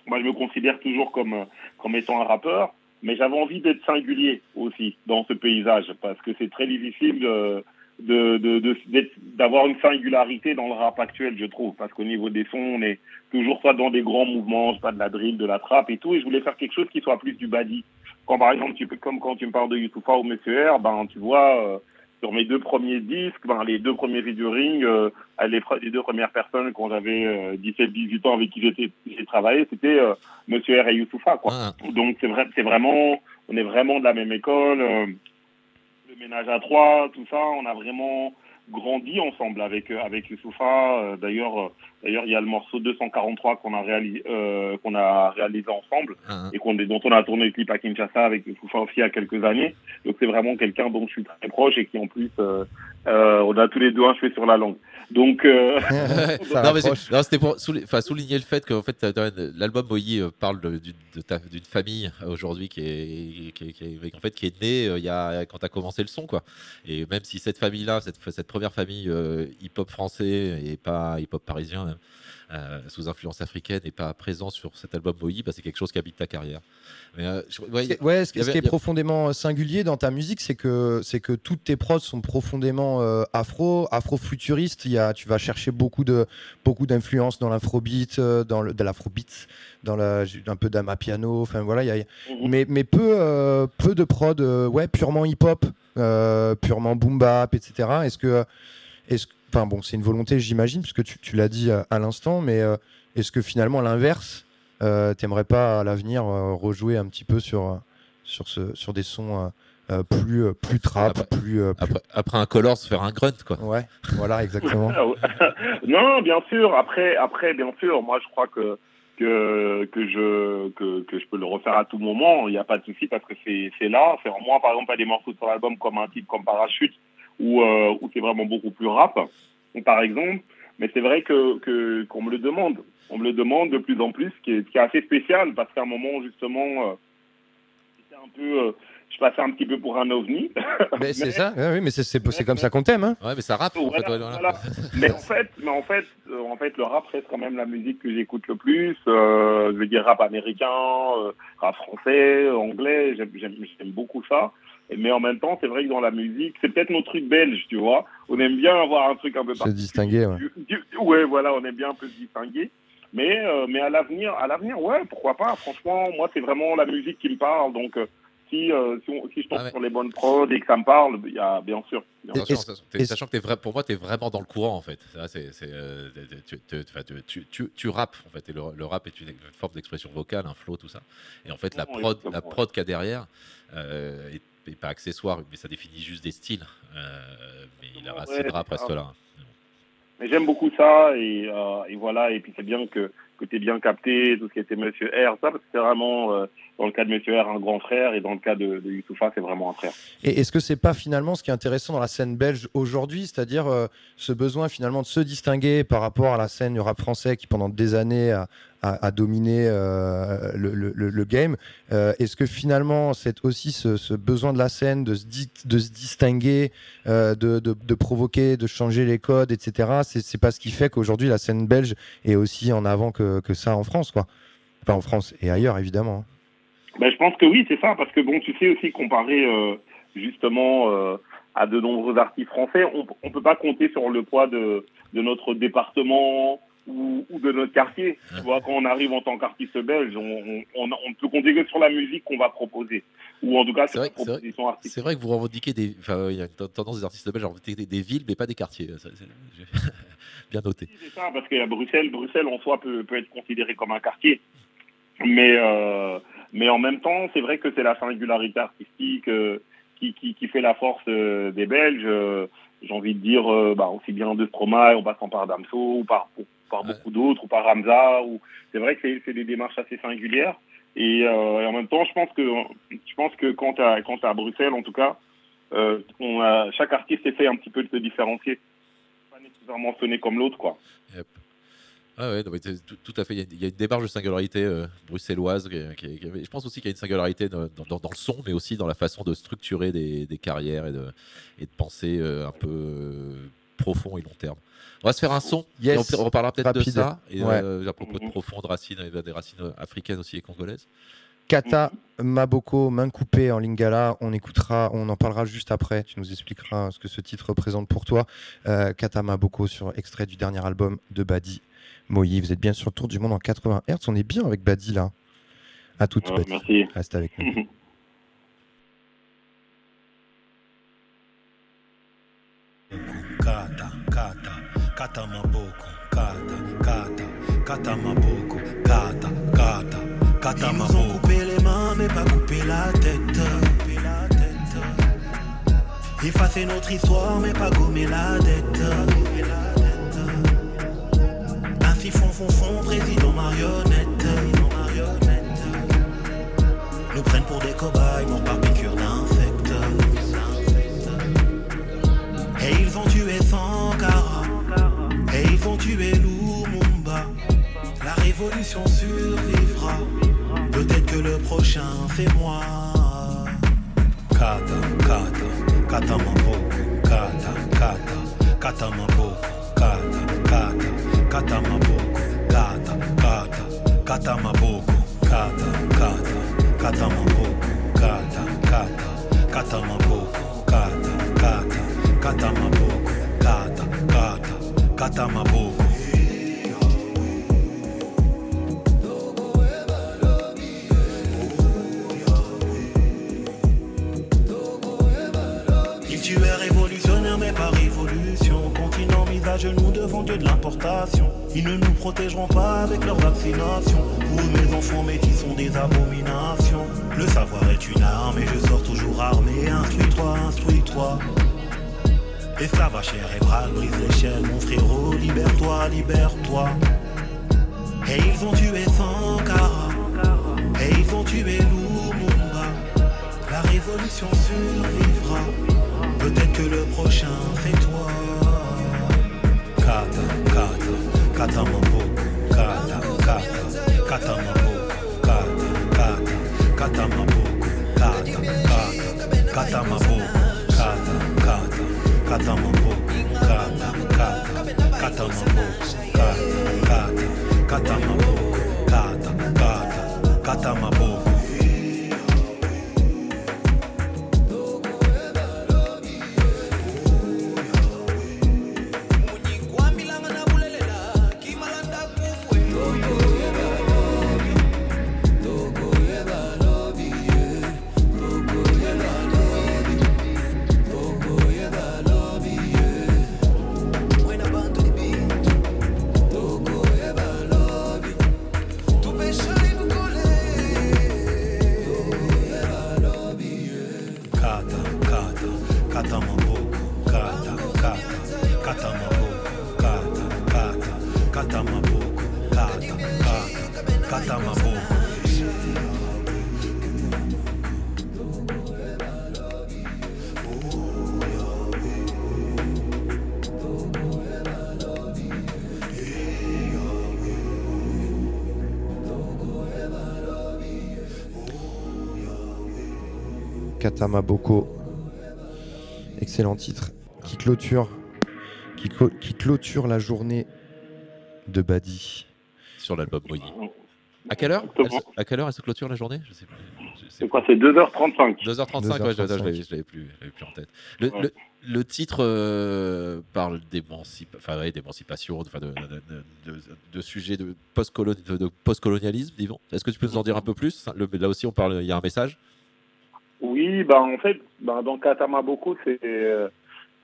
moi, je me considère toujours comme, comme étant un rappeur, mais j'avais envie d'être singulier aussi dans ce paysage parce que c'est très difficile de, de, de, de- d'avoir une singularité dans le rap actuel, je trouve, parce qu'au niveau des sons, on est toujours soit dans des grands mouvements, pas de la drill, de la trappe et tout, et je voulais faire quelque chose qui soit plus du badi. Quand par exemple, tu comme quand tu me parles de Youssoufa ou Monsieur R, ben tu vois. Euh, sur mes deux premiers disques, ben, les deux premiers featuring, euh, les, deux premières personnes quand j'avais euh, 17-18 ans avec qui j'ai travaillé, c'était euh, Monsieur R et Youssoufa. Quoi. Donc c'est vrai, c'est vraiment, on est vraiment de la même école. euh, le ménage à trois, tout ça, on a vraiment grandi ensemble avec euh, avec Youssoufa. Euh, D'ailleurs, euh, d'ailleurs, il y a le morceau 243 qu'on a réalisé euh, qu'on a réalisé ensemble et qu'on dont on a tourné le clip à Kinshasa avec Youssoufa aussi il y a quelques années. Donc c'est vraiment quelqu'un dont je suis très proche et qui en plus euh, euh, on a tous les deux un cheveu sur la langue. Donc euh, non, mais non, c'était pour souligner le fait qu'en fait, t'as- t'as- l'album Moï euh, parle d'une famille euh, aujourd'hui qui est, qui, est- qui est- en fait, qui est née euh, il y a, quand tu as commencé le son. Quoi. Et même si cette famille-là, cette, cette première famille euh, hip-hop français et pas hip-hop parisien, même, euh, sous influence africaine, n'est pas présent sur cet album Moï, bah, c'est quelque chose qui habite ta carrière. Mais, euh, je- ouais, Ce qui- Ouais, ce, il y ce qui avait- est profondément singulier dans ta musique, c'est que c'est que toutes tes prods sont profondément euh, afro, afro-futuristes. Il y a, tu vas chercher beaucoup de beaucoup d'influences dans l'afrobeat, dans le, de l'afrobeat, dans la, un peu d'amapiano. Enfin voilà, il y a, mais mais peu euh, peu de prod, euh, ouais, purement hip-hop, euh, purement boom bap, etc. Est-ce que est-ce Enfin bon, c'est une volonté, j'imagine, puisque tu, tu l'as dit à, à l'instant, mais euh, est-ce que finalement, à l'inverse, euh, t'aimerais pas à l'avenir euh, rejouer un petit peu sur, sur, ce, sur des sons euh, plus, plus trap, plus, euh, plus- après, après un color, se faire un grunt. Quoi. Ouais, voilà, exactement. non, bien sûr. Après, après, bien sûr, moi je crois que que que je que, que je peux le refaire à tout moment. Il n'y a pas de souci parce que c'est là. C'est moi par exemple pas des morceaux sur l'album comme un titre comme Parachute où euh, où c'est vraiment beaucoup plus rap par exemple. Mais c'est vrai que que qu'on me le demande. On me le demande de plus en plus, ce qui est, ce qui est assez spécial parce qu'à un moment justement, euh, c'était un peu, euh, je passais un petit peu pour un ovni. Mais c'est ça, ouais, oui, mais c'est- comme ça qu'on t'aime. Hein. Ouais, mais ça rappe. en Voilà, fait, ouais, voilà. voilà. mais en fait, mais en fait, euh, en fait, le rap reste quand même la musique que j'écoute le plus. Euh, je veux dire rap américain, euh, rap français, anglais. J'aime beaucoup ça. Mais en même temps, c'est vrai que dans la musique, c'est peut-être nos trucs belges, tu vois. On aime bien avoir un truc un peu Se distinguer, ouais. du- du- ouais, voilà, on aime bien un peu se distinguer. Mais, euh, mais à l'avenir, à l'avenir, ouais, pourquoi pas. Franchement, moi, c'est vraiment la musique qui me parle. Donc, euh, si, euh, si, on- si je tombe Ah ouais. sur les bonnes prods et que ça me parle, il y a bien sûr. bien sûr. Sachant, que t'es vrai, pour moi, tu es vraiment dans le courant, en fait. Ça, tu, tu, enfin, tu, tu, tu, tu rappes, en fait. Et le, le rap est une, forme d'expression vocale, un flow, tout ça. Et en fait, la prod, la prod qu'il y a derrière euh, est, est pas accessoire, mais ça définit juste des styles. Euh, mais la racine Ouais, reste ça. là. Mais j'aime beaucoup ça et, euh, et voilà. Et puis c'est bien que, que tu bien capté tout ce qui était Monsieur R, ça, parce que c'est vraiment, euh, dans le cas de Monsieur R, un grand frère et dans le cas de, de Youssoufa, c'est vraiment un frère. Et est-ce que c'est pas finalement ce qui est intéressant dans la scène belge aujourd'hui, c'est-à-dire euh, ce besoin finalement de se distinguer par rapport à la scène du rap français qui pendant des années a, a dominé euh, le, game Euh, Est-ce que finalement c'est aussi ce, besoin de la scène de se, distinguer, euh, de, provoquer, de changer les codes, etc. C'est pas ce qui fait qu'aujourd'hui la scène belge est aussi en avant que, ça en France, quoi. Enfin en France et ailleurs évidemment. Ben, je pense que oui, c'est ça, parce que bon, tu sais aussi comparé euh, justement à de nombreux artistes français, on on peut pas compter sur le poids de notre département ou, ou de notre quartier. Tu vois, quand on arrive en tant qu'artiste belge, on, on, on, on ne peut compter que sur la musique qu'on va proposer, ou en tout cas C'est vrai, c'est vrai- proposition artistique. c'est vrai que vous revendiquez des. Enfin, il y a une tendance des artistes belges à revendiquer des, des villes, mais pas des quartiers. Bien noté. C'est ça, parce que Bruxelles, Bruxelles en soi peut, peut être considéré comme un quartier. Mais, euh, mais en même temps, c'est vrai que c'est la singularité artistique euh, qui, qui, qui fait la force euh, des Belges. J'ai envie de dire, euh, bah, aussi bien de Stromae, en passant par Damso, ou par, par beaucoup d'autres, ou par Ramza. Ou... C'est vrai que c'est- des démarches assez singulières. Et, euh, et en même temps, je pense que, je pense que quand tu t'es à Bruxelles, en tout cas, euh, on a, chaque artiste essaie un petit peu de se différencier. Pas nécessairement sonner comme l'autre, quoi. Yep. Ah ouais, tout, tout à fait. Il y a- une démarche de singularité euh, bruxelloise. Qui, je pense aussi qu'il y a une singularité dans, dans- dans le son, mais aussi dans la façon de structurer des, des carrières et de, et de penser euh, un peu profond et long terme. On va se faire un son. Yes. et on, on reparlera peut-être de Rapide. ça. Et Ouais. euh, à propos de profondes racines, et des racines africaines aussi et congolaises. Kata Maboko, main coupée en lingala. On écoutera, on en parlera juste après. Tu nous expliqueras ce que ce titre représente pour toi. Euh, Kata Maboko sur extrait du dernier album de Badi Moïse. Vous êtes bien sur le tour du monde en 80 Hz. On est bien avec Badi là. À toute Ouais, Badi. merci. Reste avec nous. kata maboko kata kata kata maboko kata kata kata Ils maboko. nous ont coupé les mains mais pas coupé la tête coupé la tête. Effacer notre histoire mais pas gommer la dette Ainsi fond fond fond président marionnette Nous prennent pour des cobayes morts par piqûre d'insectes Et ils ont tué 140 tu es lourd, mon bas. La révolution survivra. Peut-être que le prochain, fait moi Kata, kata, kata maboko. Kata, kata, kata maboko. Kata, kata, kata maboko. Kata, kata, kata maboko. Kata, kata, kata maboko. Kata, kata, kata maboko. Kata, kata, kata. Kata, kata, Ils tuaient révolutionnaires mais pas révolution Continent mis à genoux devant Dieu de l'importation. Ils ne nous protégeront pas avec leur vaccination. Eux mes enfants métis sont des abominations. Le savoir est une arme et je sors toujours armé. Instruis-toi, instruis-toi Esclavage cérébral, brise l'échelle, mon frérot, libère-toi, libère-toi. Et ils ont tué Sankara, et ils ont tué Lumumba. La révolution survivra, peut-être que le prochain c'est toi. Kata, kata, kata maboku, kata, kata, kata maboku, kata, kata, kata maboku, kata, kata, kata. Cata mambuca, cata, cata, cata mambuca, cata. Katamaboko. Excellent titre. Qui clôture, qui, clo- qui clôture la journée de Badi. Sur l'album Moïdi. À quelle heure? Elle À quelle heure elle se clôture la journée? Je sais plus. C'est quoi C'est 2h35. 2h35, ouais, je, je l'avais- je l'avais plus, plus en tête. Le, Ouais. le- le titre euh, parle ouais, d'émancipation, enfin, de, de, de- de sujets de post-colon- de- de post-colonialisme, disons. Est-ce que tu peux nous en dire un peu plus? Le- Là aussi, on parle, il y a un message. Oui, bah en fait, bah, dans Katama Boko, c'est euh,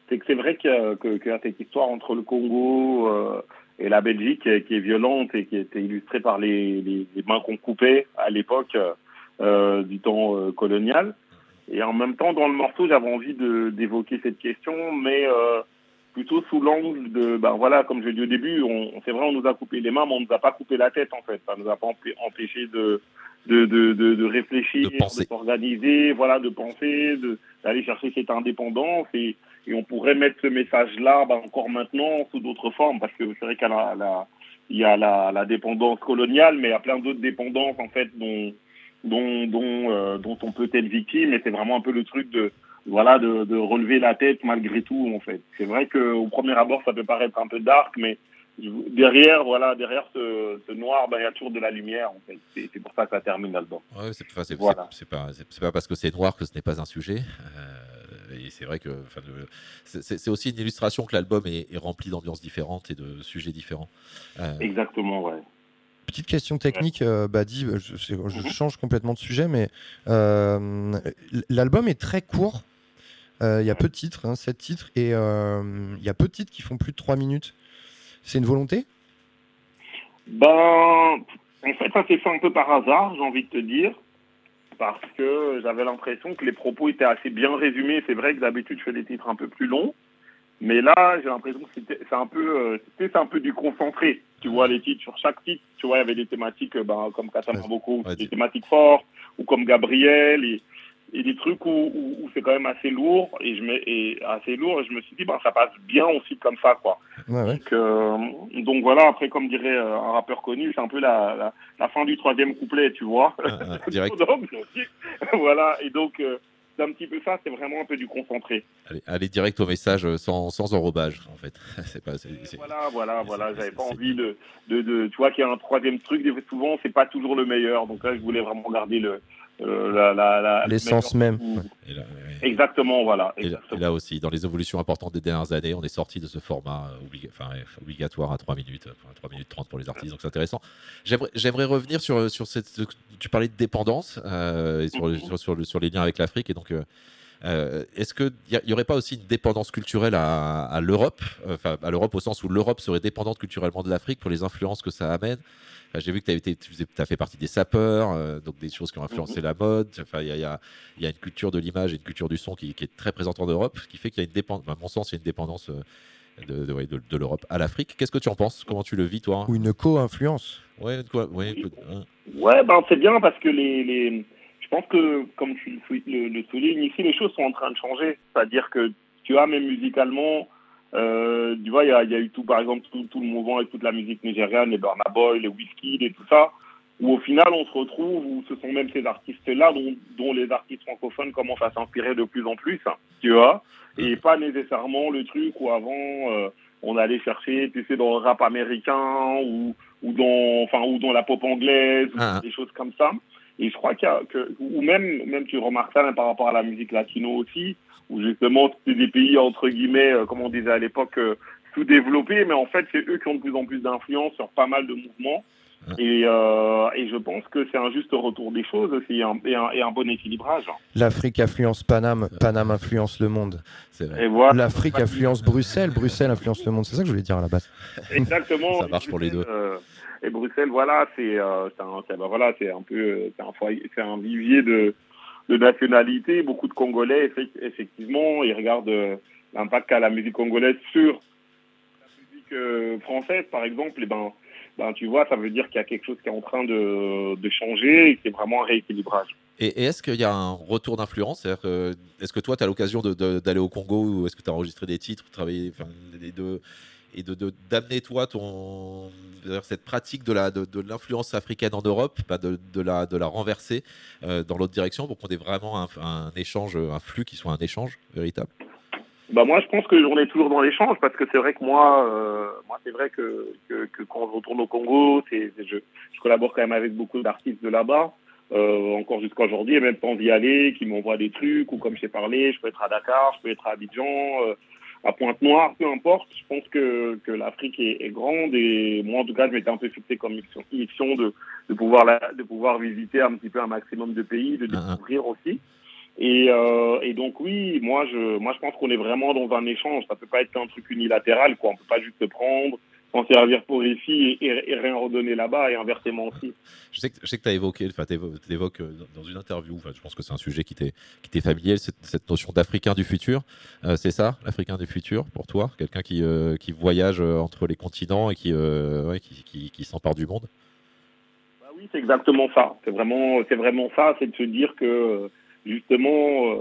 que c'est vrai qu'il y, a- cette histoire entre le Congo euh, et la Belgique qui est, qui est violente et qui était illustrée par les, les, mains qu'on coupait à l'époque euh, du temps euh, colonial. Et en même temps, dans le morceau, j'avais envie d'évoquer cette question, mais euh, plutôt sous l'angle de, ben voilà, comme je l'ai dit au début, on, c'est vrai, on nous a coupé les mains, mais on nous a pas coupé la tête en fait. Ça nous a pas empê- empêché de de, de, de, de réfléchir, de s'organiser, voilà, de penser, d'aller chercher cette indépendance. Et, et on pourrait mettre ce message-là ben, encore maintenant sous d'autres formes. Parce que c'est vrai qu'il y a la, la- il y a la, la dépendance coloniale, mais il y a plein d'autres dépendances en fait dont dont dont, euh, dont on peut être victime. Et c'est vraiment un peu le truc de voilà de, de relever la tête malgré tout en fait. C'est vrai que au premier abord ça peut paraître un peu dark, mais derrière voilà derrière ce, ce noir ben, il y a toujours de la lumière en fait. C'est c'est pour ça que ça termine l'album. Ouais, c'est enfin, c'est- Voilà. c'est- c'est pas, c'est- c'est pas parce que c'est noir que ce n'est pas un sujet. Euh, et c'est vrai que enfin, le- c'est- aussi une illustration que l'album est, est rempli d'ambiances différentes et de sujets différents. Euh, Exactement ouais. Petite question technique, euh, Badi, euh, je, je- je change complètement de sujet, mais euh, l'album est très court. Euh, Il y a peu de titres, hein, 7 titres, et euh, il y a peu de titres qui font plus de 3 minutes. C'est une volonté? Ben, en fait, ça s'est fait un peu par hasard, j'ai envie de te dire, parce que j'avais l'impression que les propos étaient assez bien résumés. C'est vrai que d'habitude, je fais des titres un peu plus longs, mais là, j'ai l'impression que c'était c'est un peu, euh, c'était c'est un peu du concentré. Tu vois, les titres sur chaque titre, tu vois, il y avait des thématiques euh, ben, comme Katama Boko, des thématiques fortes, ou comme Gabriel, et, et des trucs où, où, où c'est quand même assez lourd, et je me, et assez lourd, et je me suis dit, ben, ça passe bien aussi comme ça, quoi. Ouais, ouais. Donc, euh, donc voilà, après, comme dirait euh, un rappeur connu, c'est un peu la, la, la fin du troisième couplet, tu vois. direct. Donc, voilà, et donc, euh, c'est un petit peu ça, c'est vraiment un peu du concentré. aller, aller direct au message euh, sans, sans enrobage, en fait. c'est pas, Voilà, voilà, voilà, j'avais pas envie de, de, de, tu vois, qu'il y a un troisième truc, souvent, c'est pas toujours le meilleur. Donc là, je voulais vraiment garder le, euh, la, la, la, le L'essence même. goût. Et là, Exactement, voilà. Et là, et là aussi, dans les évolutions importantes des dernières années, on est sorti de ce format euh, obliga- enfin, ouais, obligatoire à 3 minutes, euh, enfin, 3 minutes 30 pour les artistes, donc c'est intéressant. J'aimerais revenir sur, sur cette. Tu parlais de dépendance euh, et sur, sur, sur, le- sur les liens avec l'Afrique, et donc. euh, euh, Est-ce qu'il n'y aurait pas aussi une dépendance culturelle à, à l'Europe Enfin, à l'Europe au sens où l'Europe serait dépendante culturellement de l'Afrique pour les influences que ça amène J'ai vu que tu as, été, fait partie des sapeurs, euh, donc des choses qui ont influencé la mode. Enfin, il y a, il y a- il y a une culture de l'image et une culture du son qui, qui est très présente en Europe, ce qui fait qu'il y a une dépendance, à mon sens, il y a une dépendance euh, de, de, ouais, de- de l'Europe à l'Afrique. Qu'est-ce que tu en penses? Comment tu le vis, toi? Ou une co-influence Ouais, quoi, ouais, hein. Ouais, ben c'est bien parce que les, les... je pense que, comme tu le- le soulignes, ici, les choses sont en train de changer. C'est-à-dire que tu as même musicalement, euh, tu vois, il y a, y a eu tout, par exemple, tout, tout le mouvement avec toute la musique nigériane, les Burna Boy, les Whisky, et tout ça, où au final, on se retrouve, où ce sont même ces artistes-là dont, dont les artistes francophones commencent à s'inspirer de plus en plus, hein, tu vois, et pas nécessairement le truc où avant, euh, on allait chercher, tu sais, dans le rap américain ou, ou dans, enfin, ou dans la pop anglaise, ou Ah. des choses comme ça. Et je crois qu'il y a que, ou même, même tu remarques ça même par rapport à la musique latino aussi, où justement c'est des pays entre guillemets, euh, comme on disait à l'époque, euh, sous-développés, mais en fait c'est eux qui ont de plus en plus d'influence sur pas mal de mouvements. Et, euh, et je pense que c'est un juste retour des choses aussi et un, et un, et un bon équilibrage. L'Afrique influence Paname, Paname influence le monde. Et voilà. L'Afrique influence Bruxelles, Bruxelles influence le monde. C'est ça que je voulais dire à la base. Exactement. Ça marche pour les deux. Euh, et Bruxelles, voilà, c'est euh, un, ben voilà, c'est un peu, euh, c'est un foyer, c'est un vivier de, de nationalité. Beaucoup de Congolais, effe- effectivement, ils regardent euh, l'impact qu'a la musique congolaise sur la musique euh, française, par exemple. Et ben, ben, tu vois, ça veut dire qu'il y a quelque chose qui est en train de, de changer et c'est vraiment un rééquilibrage. Et, est-ce qu'il y a un retour d'influence? C'est-à-dire que, Est-ce que toi, tu as l'occasion d'aller au Congo ou est-ce que tu as enregistré des titres, travaillé enfin, les deux? Et de d'amener toi ton cette pratique de la de, de l'influence africaine en Europe, bah, de, de la de la renverser euh, dans l'autre direction pour qu'on ait vraiment un, un échange, un flux qui soit un échange véritable? Bah moi, je pense que on est toujours dans l'échange parce que c'est vrai que moi, euh, moi c'est vrai que, que, que quand je retourne au Congo, c'est, je, je collabore quand même avec beaucoup d'artistes de là-bas, euh, encore jusqu'à aujourd'hui, et même sans y aller, qui m'envoient des trucs ou comme j'ai parlé, je peux être à Dakar, je peux être à Abidjan, à Pointe-Noire, peu importe. Je pense que, que l'Afrique est, est grande et moi en tout cas, je m'étais un peu fixé comme mission, mission de, de pouvoir la, de pouvoir visiter un petit peu un maximum de pays, de découvrir aussi. Et, euh, et donc oui, moi je, moi je pense qu'on est vraiment dans un échange. Ça peut pas être un truc unilatéral, quoi. On peut pas juste se prendre, s'en servir pour ici et, et, et rien redonner là-bas et inversement aussi. Je sais que, je sais que tu as évoqué, enfin, tu évoques dans une interview, enfin, je pense que c'est un sujet qui t'est familier, cette, cette notion d'Africain du futur. Euh, c'est ça, l'Africain du futur, pour toi? Quelqu'un qui, euh, qui voyage euh, entre les continents et qui, euh, ouais, qui, qui, qui s'empare du monde? Bah oui, c'est exactement ça. C'est vraiment, vraiment ça. C'est de se dire que justement, euh,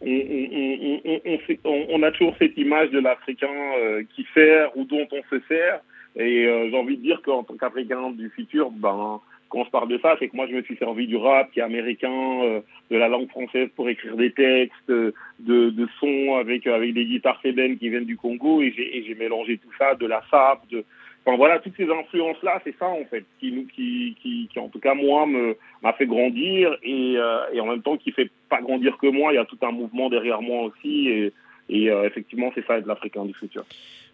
on, on, on, on, a toujours cette image de l'Africain euh, qui sert ou dont on se sert. Et euh, j'ai envie de dire qu'en tant qu'Africain du futur, ben, quand je parle de ça, c'est que moi, je me suis servi du rap qui est américain, euh, de la langue française pour écrire des textes, euh, de, de sons avec, avec des guitares thébaines qui viennent du Congo, et j'ai mélangé tout ça, de la sap, de, Enfin voilà, toutes ces influences-là, c'est ça en fait, qui, nous- qui, qui, qui en tout cas moi me- m'a fait grandir et, euh, et en même temps qui fait pas grandir que moi, il y a tout un mouvement derrière moi aussi et, et euh, effectivement c'est ça être l'Africain du futur.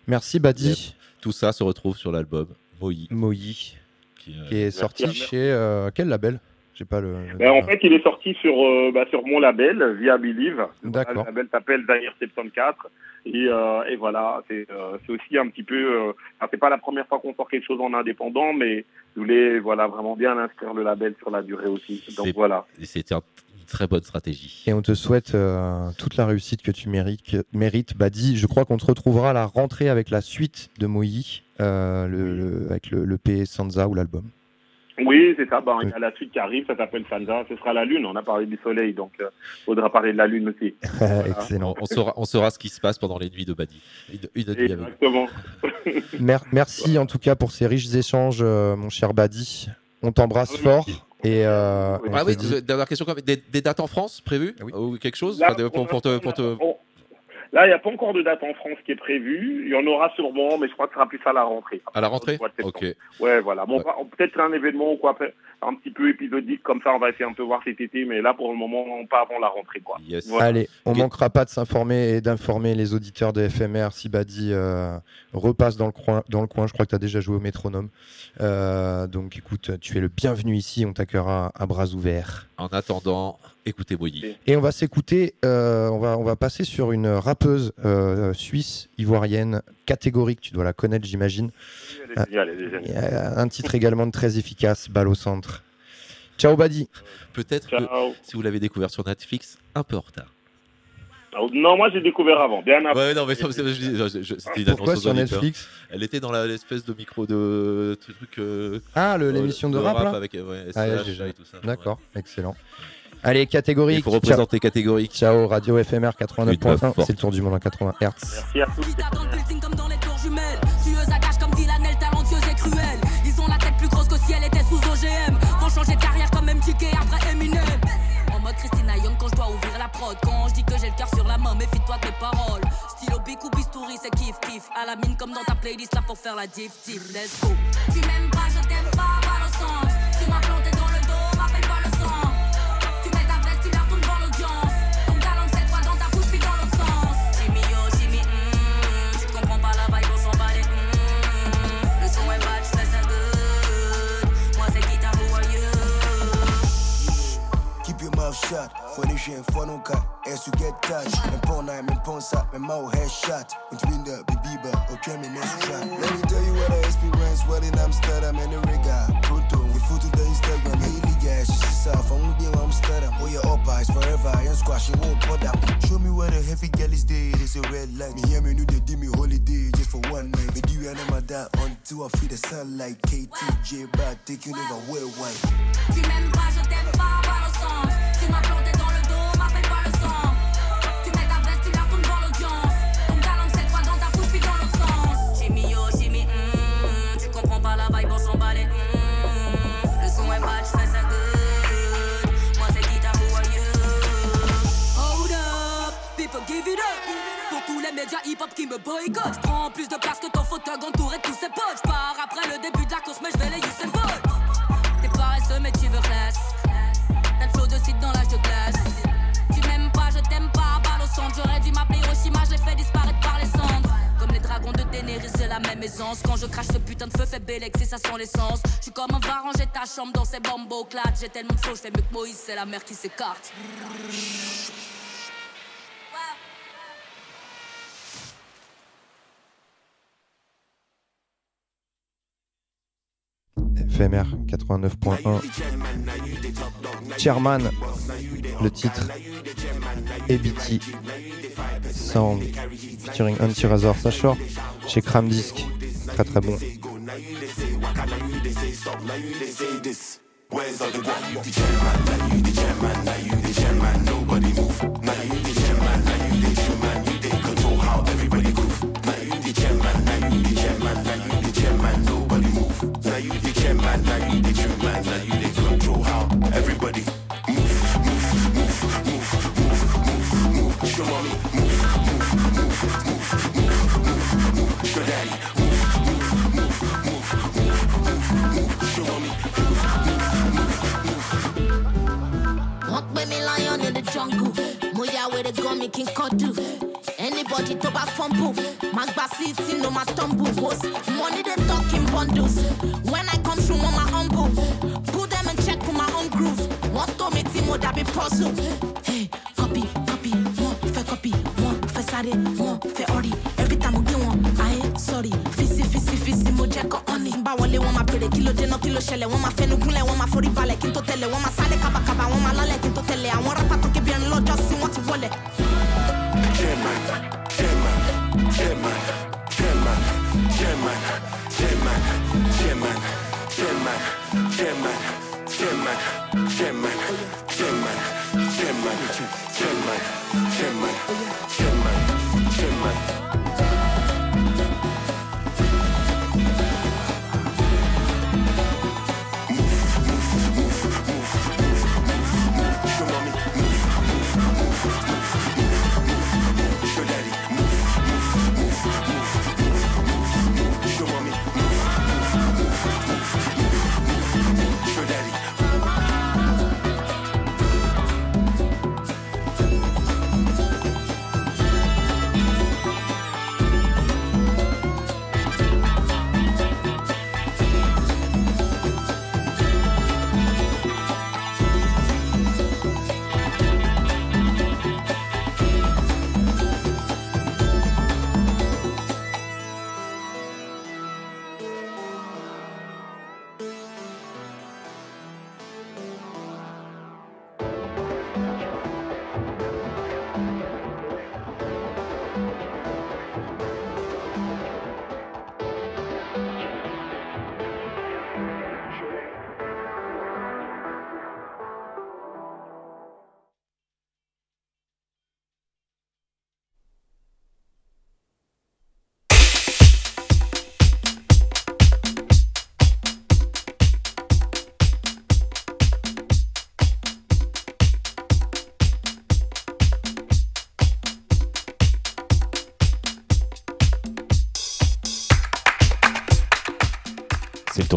Merci Badi. Tout ça se retrouve sur l'album Moi. Moi. Qui, euh, Qui est Merci, sorti merci. chez euh, quel label? J'ai pas le. Ben, en fait, il est sorti sur, euh, bah, sur mon label, via Believe. Voilà, D'accord. le label s'appelle Zahir 74. Et, euh, et voilà, c'est euh, c'est aussi un petit peu. Euh, c'est pas la première fois qu'on sort quelque chose en indépendant, mais je voulais voilà, vraiment bien inscrire le label sur la durée aussi. Donc voilà. C'était un- très bonne stratégie. Et on te souhaite euh, toute la réussite que tu mérites, mérites Badi. Je crois qu'on te retrouvera à la rentrée avec la suite de Moi, euh, le, le- avec le, le P Sansa ou l'album. Oui, c'est ça. Il y a la suite qui arrive, ça s'appelle Sansa. Ce sera la Lune. On a parlé du soleil, donc il faudra parler de la Lune aussi. Excellent. On, saura, on saura ce qui se passe pendant les nuits de Badi. Une, une Exactement. Mer- merci en tout cas pour ces riches échanges, euh, mon cher Badi. On t'embrasse fort. Et euh, Ah oui, dit- dernière question quand même. Des, des dates en France prévues Ou quelque chose? Là, Enfin, pour, pour te, pour te- on- Là, il n'y a pas encore de date en France qui est prévue. Il y en aura sûrement, mais je crois que ce sera plus à la rentrée. À la rentrée. Ok. Ouais, voilà. Bon, peut-être un événement ou quoi, après, un petit peu épisodique comme ça, on va essayer un peu voir cet été, mais là, pour le moment, pas avant la rentrée, quoi. Voilà. Allez, on manquera pas de s'informer et d'informer les auditeurs de FMR si Badi euh, repasse dans le, coin, dans le coin. Je crois que tu as déjà joué au métronome. Euh, donc écoute, tu es le bienvenu ici. On t'accueillera à bras ouverts. En attendant, écoutez Boyi. Et on va s'écouter, euh, on, va, on va passer sur une rappeuse euh, suisse, ivoirienne, catégorique, tu dois la connaître j'imagine. A un titre également de très efficace, Balle au centre. Ciao Badi. Peut-être que si vous l'avez découvert sur Netflix, un peu en retard. Ah, Non, moi, j'ai découvert avant, bien avant. Ouais, non, mais c'était une Pourquoi sur. Netflix Elle était dans l'espèce de micro de truc. euh, Ah, euh, l'émission de rap, là avec euh, ouais, Ah, SCH j'ai- et tout ça. D'accord, excellent. Allez, catégorique. Il faut représenter catégorique. Ciao, Radio FMR Une 89.1. meuf forte. C'est le tour du monde en 80 Hz. Merci à tous. dans le building comme dans les tours jumelles. Tueuse à gage comme Villanelle, talentueuse et cruelle. Ils ont la tête plus grosse que si elle était sous OGM. Vont changer de carrière comme MTK après Eminem. En mode Christina Young quand je dois ouvrir la prod. Quand je dis que j'ai le cœur sur la main, méfie-toi de mes paroles. Stylo bic ou bistouri, c'est kiff kiff. À la mine comme dans ta playlist là pour faire la diff diff. Let's go. Tu m'aimes pas, je t'aime pas, balle au centre. Tu m'as mouth shut. Funny shit, fun on cut. As you get touched. Men på när men på satt med mau headshot. Und ich bin der Bebiber, okay, min next track. Let me tell you what I experience while in Amsterdam and the rigger. Photo, we photo the Instagram. Daily gas, she's off. I'm be in Amsterdam. Oh, your up eyes forever. I ain't squashing, won't bother. Show me where the heavy girl is dead. It's a red light. Me hear me, knew they did me holiday just for one night. Me do you and my dad until I feel the sunlight. KTJ back, taking over worldwide. Tu m'aimes pas, Tu m'as planté dans le dos, m'appelle pas le sang. Tu mets ta veste, tu la tournes devant l'audience. Ton talon c'est toi dans ta fouille dans l'autre sens? Jimmy, oh Jimmy, hmm. Hum. Tu comprends pas la vibe, on s'emballer. Hum, hum. Le son est bad, je sense good. Moi c'est qui who are you? Hold up, people give it up. Pour tous les médias hip-hop qui me boycottent, j'prends plus de place que ton fauteuil entouré de tous ces potes Par après le début de la course, mais j'vais les user. Tu m'aimes pas, je t'aime pas, balle au centre. J'aurais dû m'appeler Hiroshima, je l'ai fait disparaître par les cendres. Comme les dragons de Daenerys, j'ai la même aisance. Quand je crache ce putain de feu, fait Bélec, c'est ça sans l'essence. J'suis comme un va ranger ta chambre dans ces bambos clats. J'ai tellement de flow, j'fais mieux que Moïse, c'est la mer qui s'écarte. FMR 89.1. Chairman, le titre ABT Sound featuring Anti-Razor Sachor chez Cram Disc. Très très bon. The chairman, now you the chairman. Now you the control how everybody move, move, move, move, move, move, move. Show mommy, move, move, move, move, move, move, move. Show daddy, move, move, move, move, move, move. move. Show mommy, move. Walk with me lion in the jungle. Moya with the gummy king do. Anybody to back fumble. My city no my tumble. Boss. Money they talk in bundles. When I come through, on my humble. Put them in check with my own groove. What to me Timo that be puzzle. Hey, copy, copy, one, fait copy, one, fait sare, one, fait ori. Every time we get one, I ain't sorry. Fisi, fisi, fisi, mo jẹ́ kọ́ ọ́nì. Bá wọlé wọn máa bèrè kí ló dé náà kí ló ṣẹlẹ̀. Wọ́n máa fẹnu gúnlẹ̀, wọ́n forí balẹ̀ kí n tó tẹ̀lé. Wọ́n máa sálẹ̀ kábàkábà, wọ́n lálẹ̀ n tó tẹ̀lé. Àwọn rápá tó kébi ẹni lọ́jọ́ sí wọ́n ti wọlé. chairman, chairman, Siemen, siemen, siemen, siemen, siemen.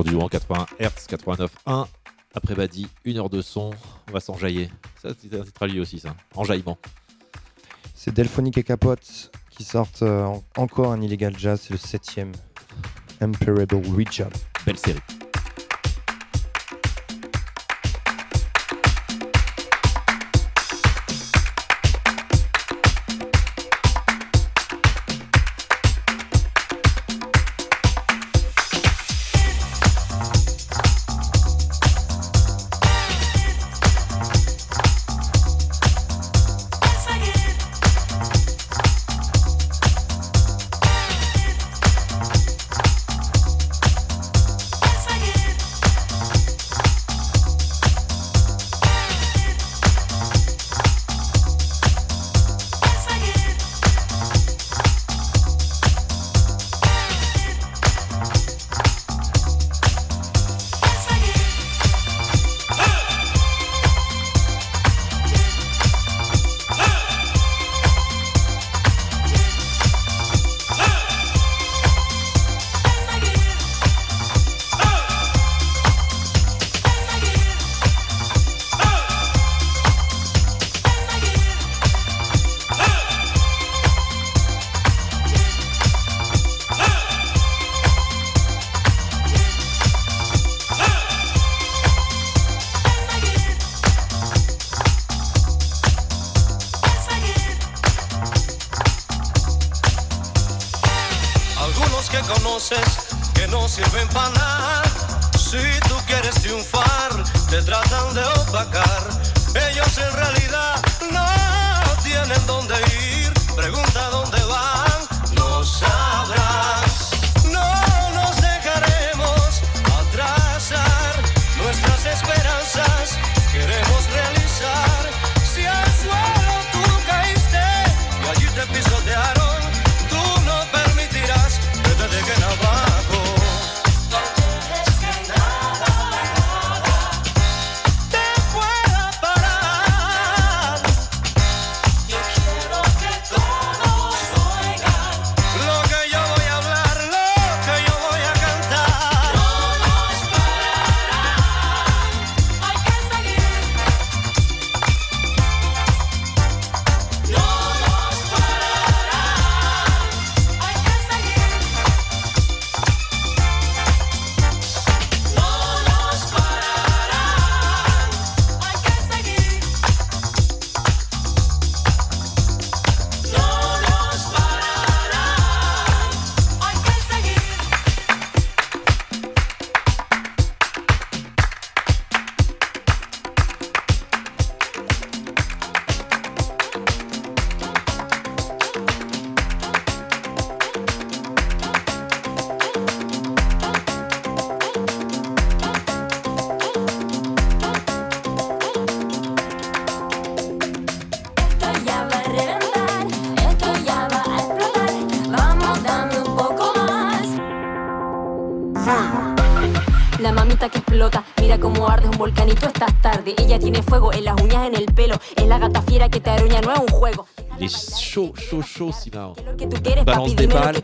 Du en 81 Hz, 89.1. Après Badi, une heure de son, on va s'enjailler. Ça, c'est un titre lui aussi, ça. Enjaillement. C'est Delphonique et Capote qui sortent euh, encore un Illegal Jazz, c'est le septième. Imperable Richard. Belle série. Balance des balles.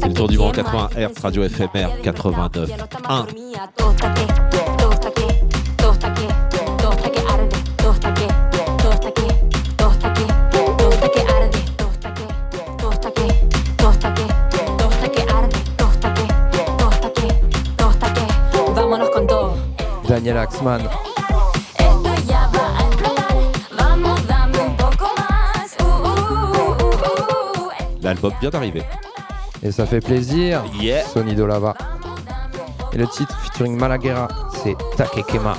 C'est le tour du monde 80 Hertz, Radio FMR 89 1. Daniel Axman. album vient d'arriver. Et ça fait plaisir, yeah. Sony Dolava. Et le titre featuring Malaguerra, c'est Takekema.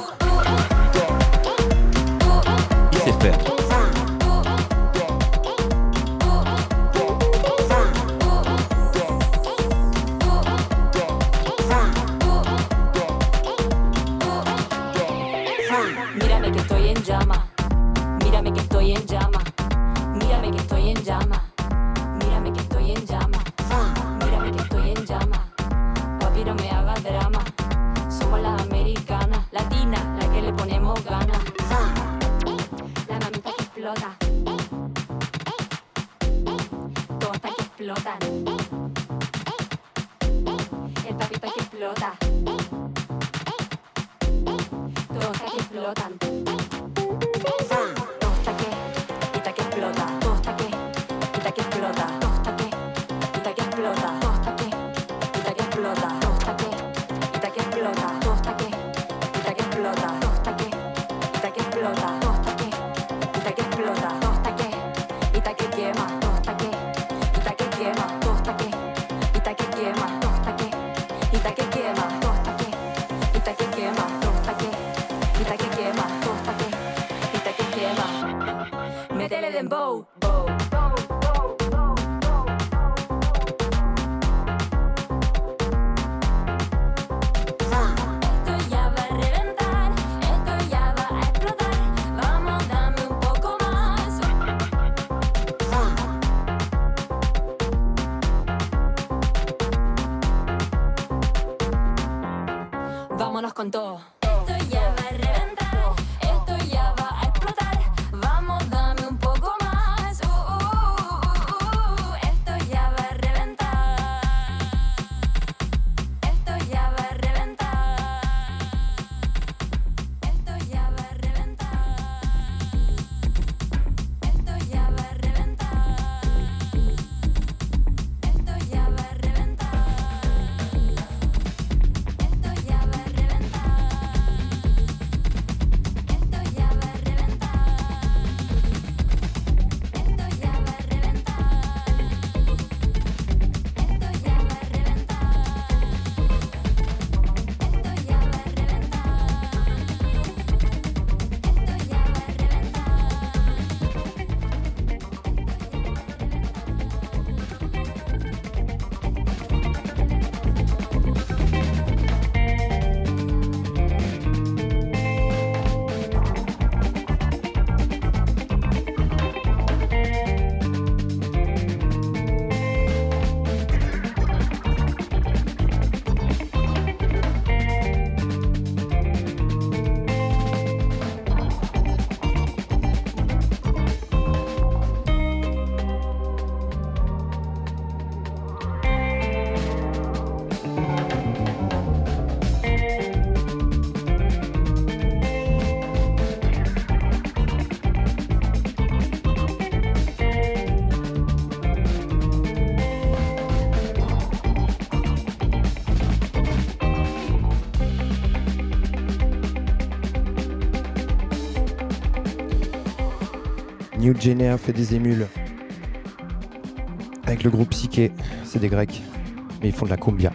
New fait des émules. Avec le groupe Psyché, c'est des Grecs. Mais ils font de la cumbia.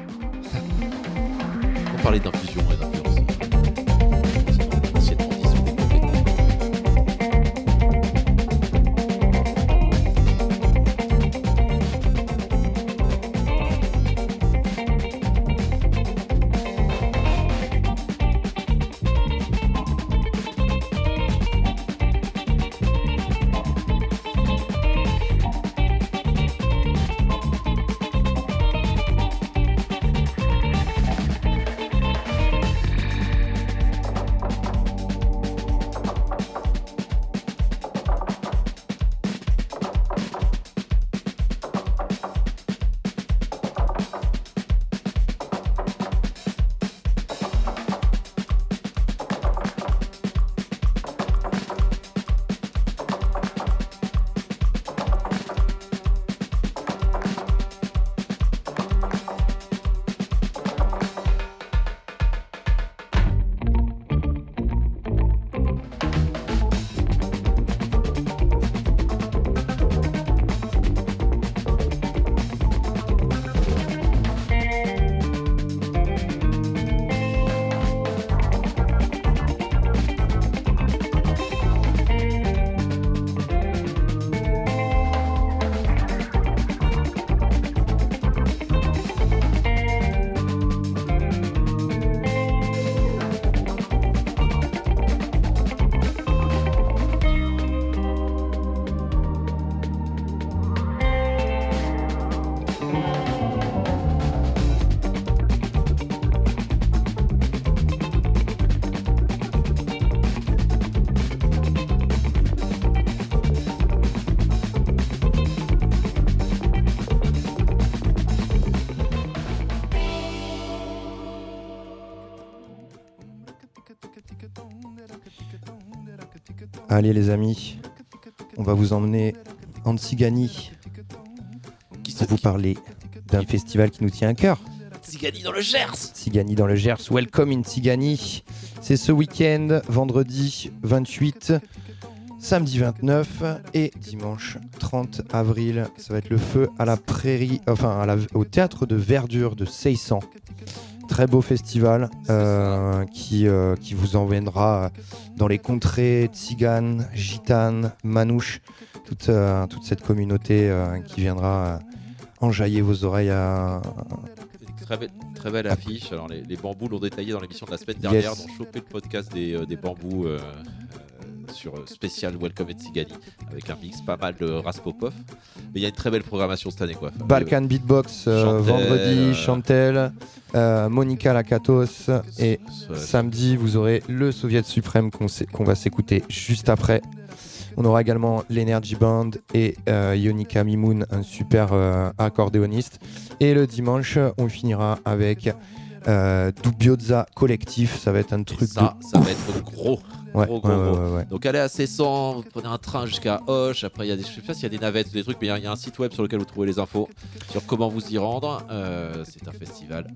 Allez les amis, on va vous emmener en Tsigani pour vous parler d'un festival qui nous tient à cœur. Tsigani dans le Gers Tsigani dans le Gers. Welcome in Tsigani. C'est ce week-end, vendredi 28, samedi 29 et dimanche 30 avril. Ça va être le feu à la prairie, enfin à la- au théâtre de verdure de Seissan. Très beau festival euh, qui, euh, qui vous emmènera dans les contrées tziganes, gitanes, manouches, toute, euh, toute cette communauté qui viendra enjailler vos oreilles à, Très belle, très belle affiche. Alors, les, les bambous l'ont détaillé dans l'émission de la semaine dernière. Yes. Ils ont chopé le podcast des, euh, des bambous euh, euh, sur spécial Welcome et Tsigani avec un mix pas mal de Raspopov. Mais il y a une très belle programmation cette année. Quoi. Balkan Beatbox Chantel, vendredi, Chantel, euh, Monica Lakatos et samedi vous aurez le Soviet suprême qu'on va s'écouter juste après. On aura également l'Energy Band et euh, Yonika Mimoun, un super euh, accordéoniste. Et le dimanche, on finira avec euh, Dubioza Collectif. Ça va être un truc Ça, de ça ouf. va être gros. Ouais, gros, gros, ouais, gros. ouais, ouais, ouais. Donc allez à Cessan, vous prenez un train jusqu'à Hoche. Après, il y a des, je sais pas s'il y a des navettes ou des trucs, mais il y a- il y, a un site web sur lequel vous trouvez les infos sur comment vous y rendre. Euh, c'est un festival.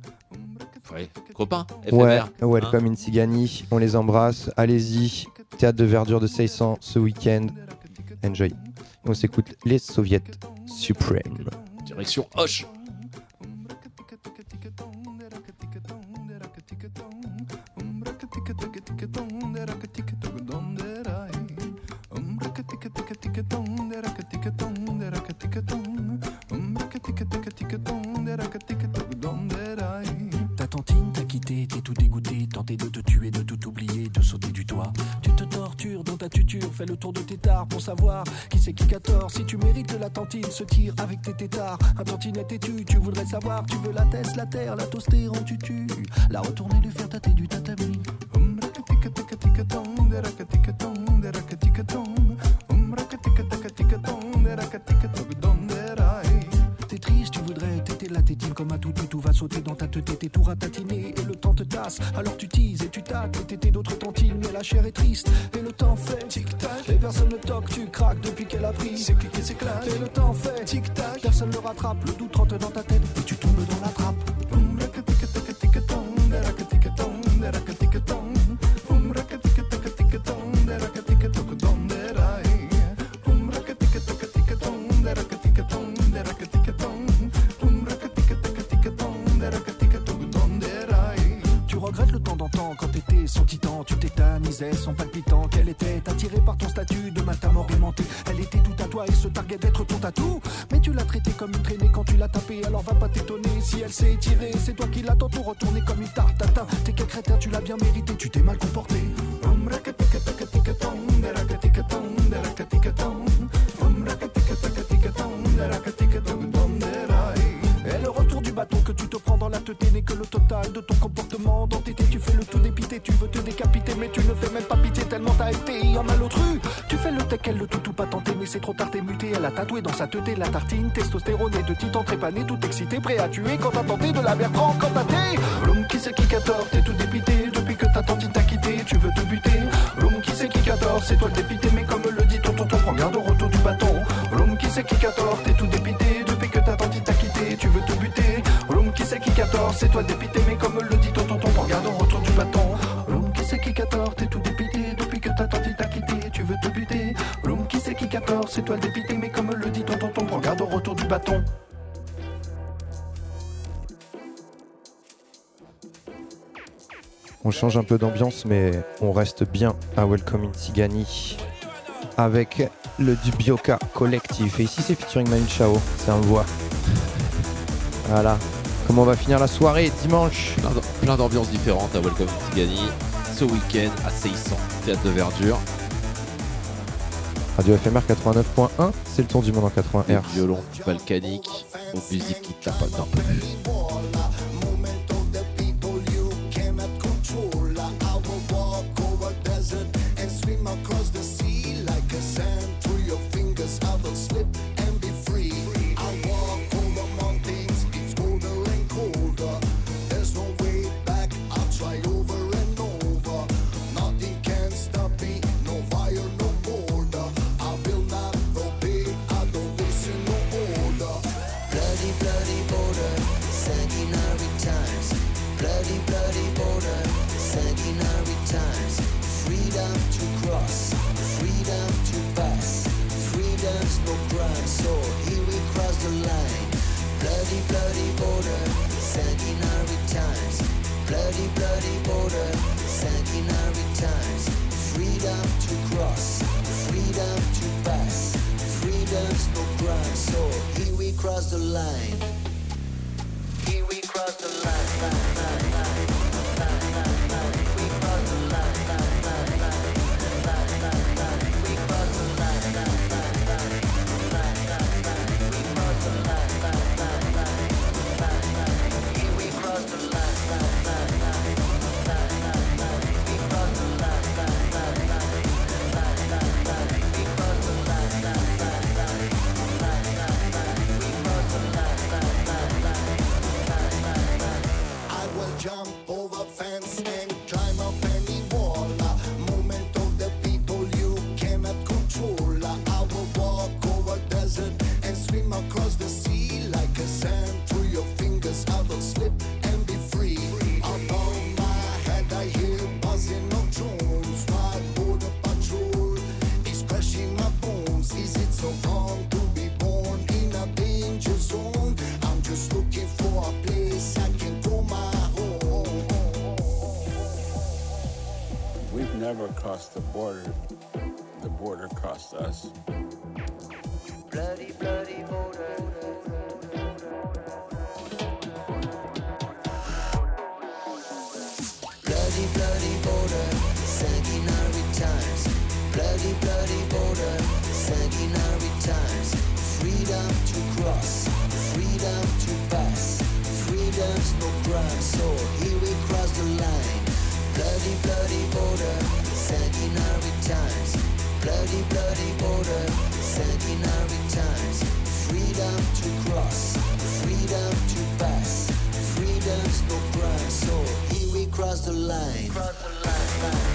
Ouais, copain, Ouais, éphémère. welcome hein. in Tsigani, on les embrasse, allez-y, théâtre de verdure de 600 ce week-end, enjoy. On s'écoute les soviets suprêmes. Direction Hoche. Ta tantine t'a quitté, t'es tout dégoûté, tenté de te tuer, de tout oublier, de sauter du toit. Tu te tortures dans ta tuture, fais le tour de tes tares pour savoir qui c'est qui qu'a tort. Si tu mérites la tantine se tire avec tes tétards, un tantinet têtu, tu voudrais savoir, tu veux la teste, la terre, la toaster en tutu, la retourner, lui faire tâter du tatami. Comme un toutou, tout va sauter dans ta tête, t'es tout ratatiné et le temps te tasse. Alors tu teases et tu tâtes et tétés d'autres tantines, mais la chair est triste et le temps fait tic-tac. Et personne ne toque, tu craques depuis qu'elle a pris. C'est cliqué, c'est claque. Et le temps fait tic-tac. Personne ne rattrape, le doute rentre dans ta tête et tu tombes dans la trappe. Tétanisais son palpitant. Qu'elle était attirée par ton statut de matin orienté. Elle était tout à toi et se targuait d'être ton tatou. Mais tu l'as traitée comme une traînée quand tu l'as tapée. Alors va pas t'étonner si elle s'est tirée. C'est toi qui l'as tantôt retournée comme une tarte tatin. T'es quel crétin, tu l'as bien mérité, tu t'es mal comporté. N'est que le total de ton comportement. Tes tu fais le tout dépité, tu veux te décapiter, mais tu ne fais même pas pitié tellement t'as été en malotru. Tu fais le tech, elle le tout ou pas tenté, mais c'est trop tard, t'es muté. Elle a tatoué dans sa teuté la tartine, testostérone et de titan trépané, tout excité, prêt à tuer quand t'as tenté de la Bertrand, quand t'as t'es. L'homme qui sait qui tort, t'es tout dépité, depuis que ta tantine t'a quitté, tu veux te buter. L'homme qui sait qui tort, c'est toi le dépité, mais comme le dit ton tonton, prends garde au retour du bâton. L'homme qui sait qui tort, t'es tout dépité, depuis que ta tantine t'a quitté, tu veux te buter. L'homme qui sait qui qu'a tort, c'est toi dépité, mais comme le dit ton tonton, prends garde au retour du bâton. L'homme qui sait qui qu'a tort, t'es tout dépité, depuis que ta tantine t'a quitté, tu veux te buter. L'homme qui sait qui qu'a tort, c'est toi dépité, mais comme le dit ton tonton, prends garde au retour du bâton. On change un peu d'ambiance, mais on reste bien à Welcome in Tsigani avec le Dubioka Collectif. Et ici, c'est featuring Manu Chao, c'est un voix. Voilà. Comment on va finir la soirée dimanche Plein d'am- Plein d'ambiances différentes à Welcome to Tigani. Ce week-end à 600, théâtre de verdure. Radio FMR 89.1, c'est le tour du monde en 80 Des Hz. violons balkaniques, aux musiques qui tapent dedans. cannot cross the line. Here we cross the line. line, line, line. the border, the border crossed us. Bloody, bloody. bloody border, sanguinary times, freedom to cross, freedom to pass, freedom's no crime, so here we cross the line. Cross the line.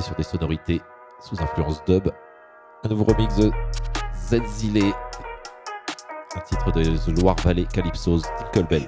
Sur des sonorités sous influence dub. Un nouveau remix de Zenzile, un titre de The Loire Valley Calypso's Tinkle Bell.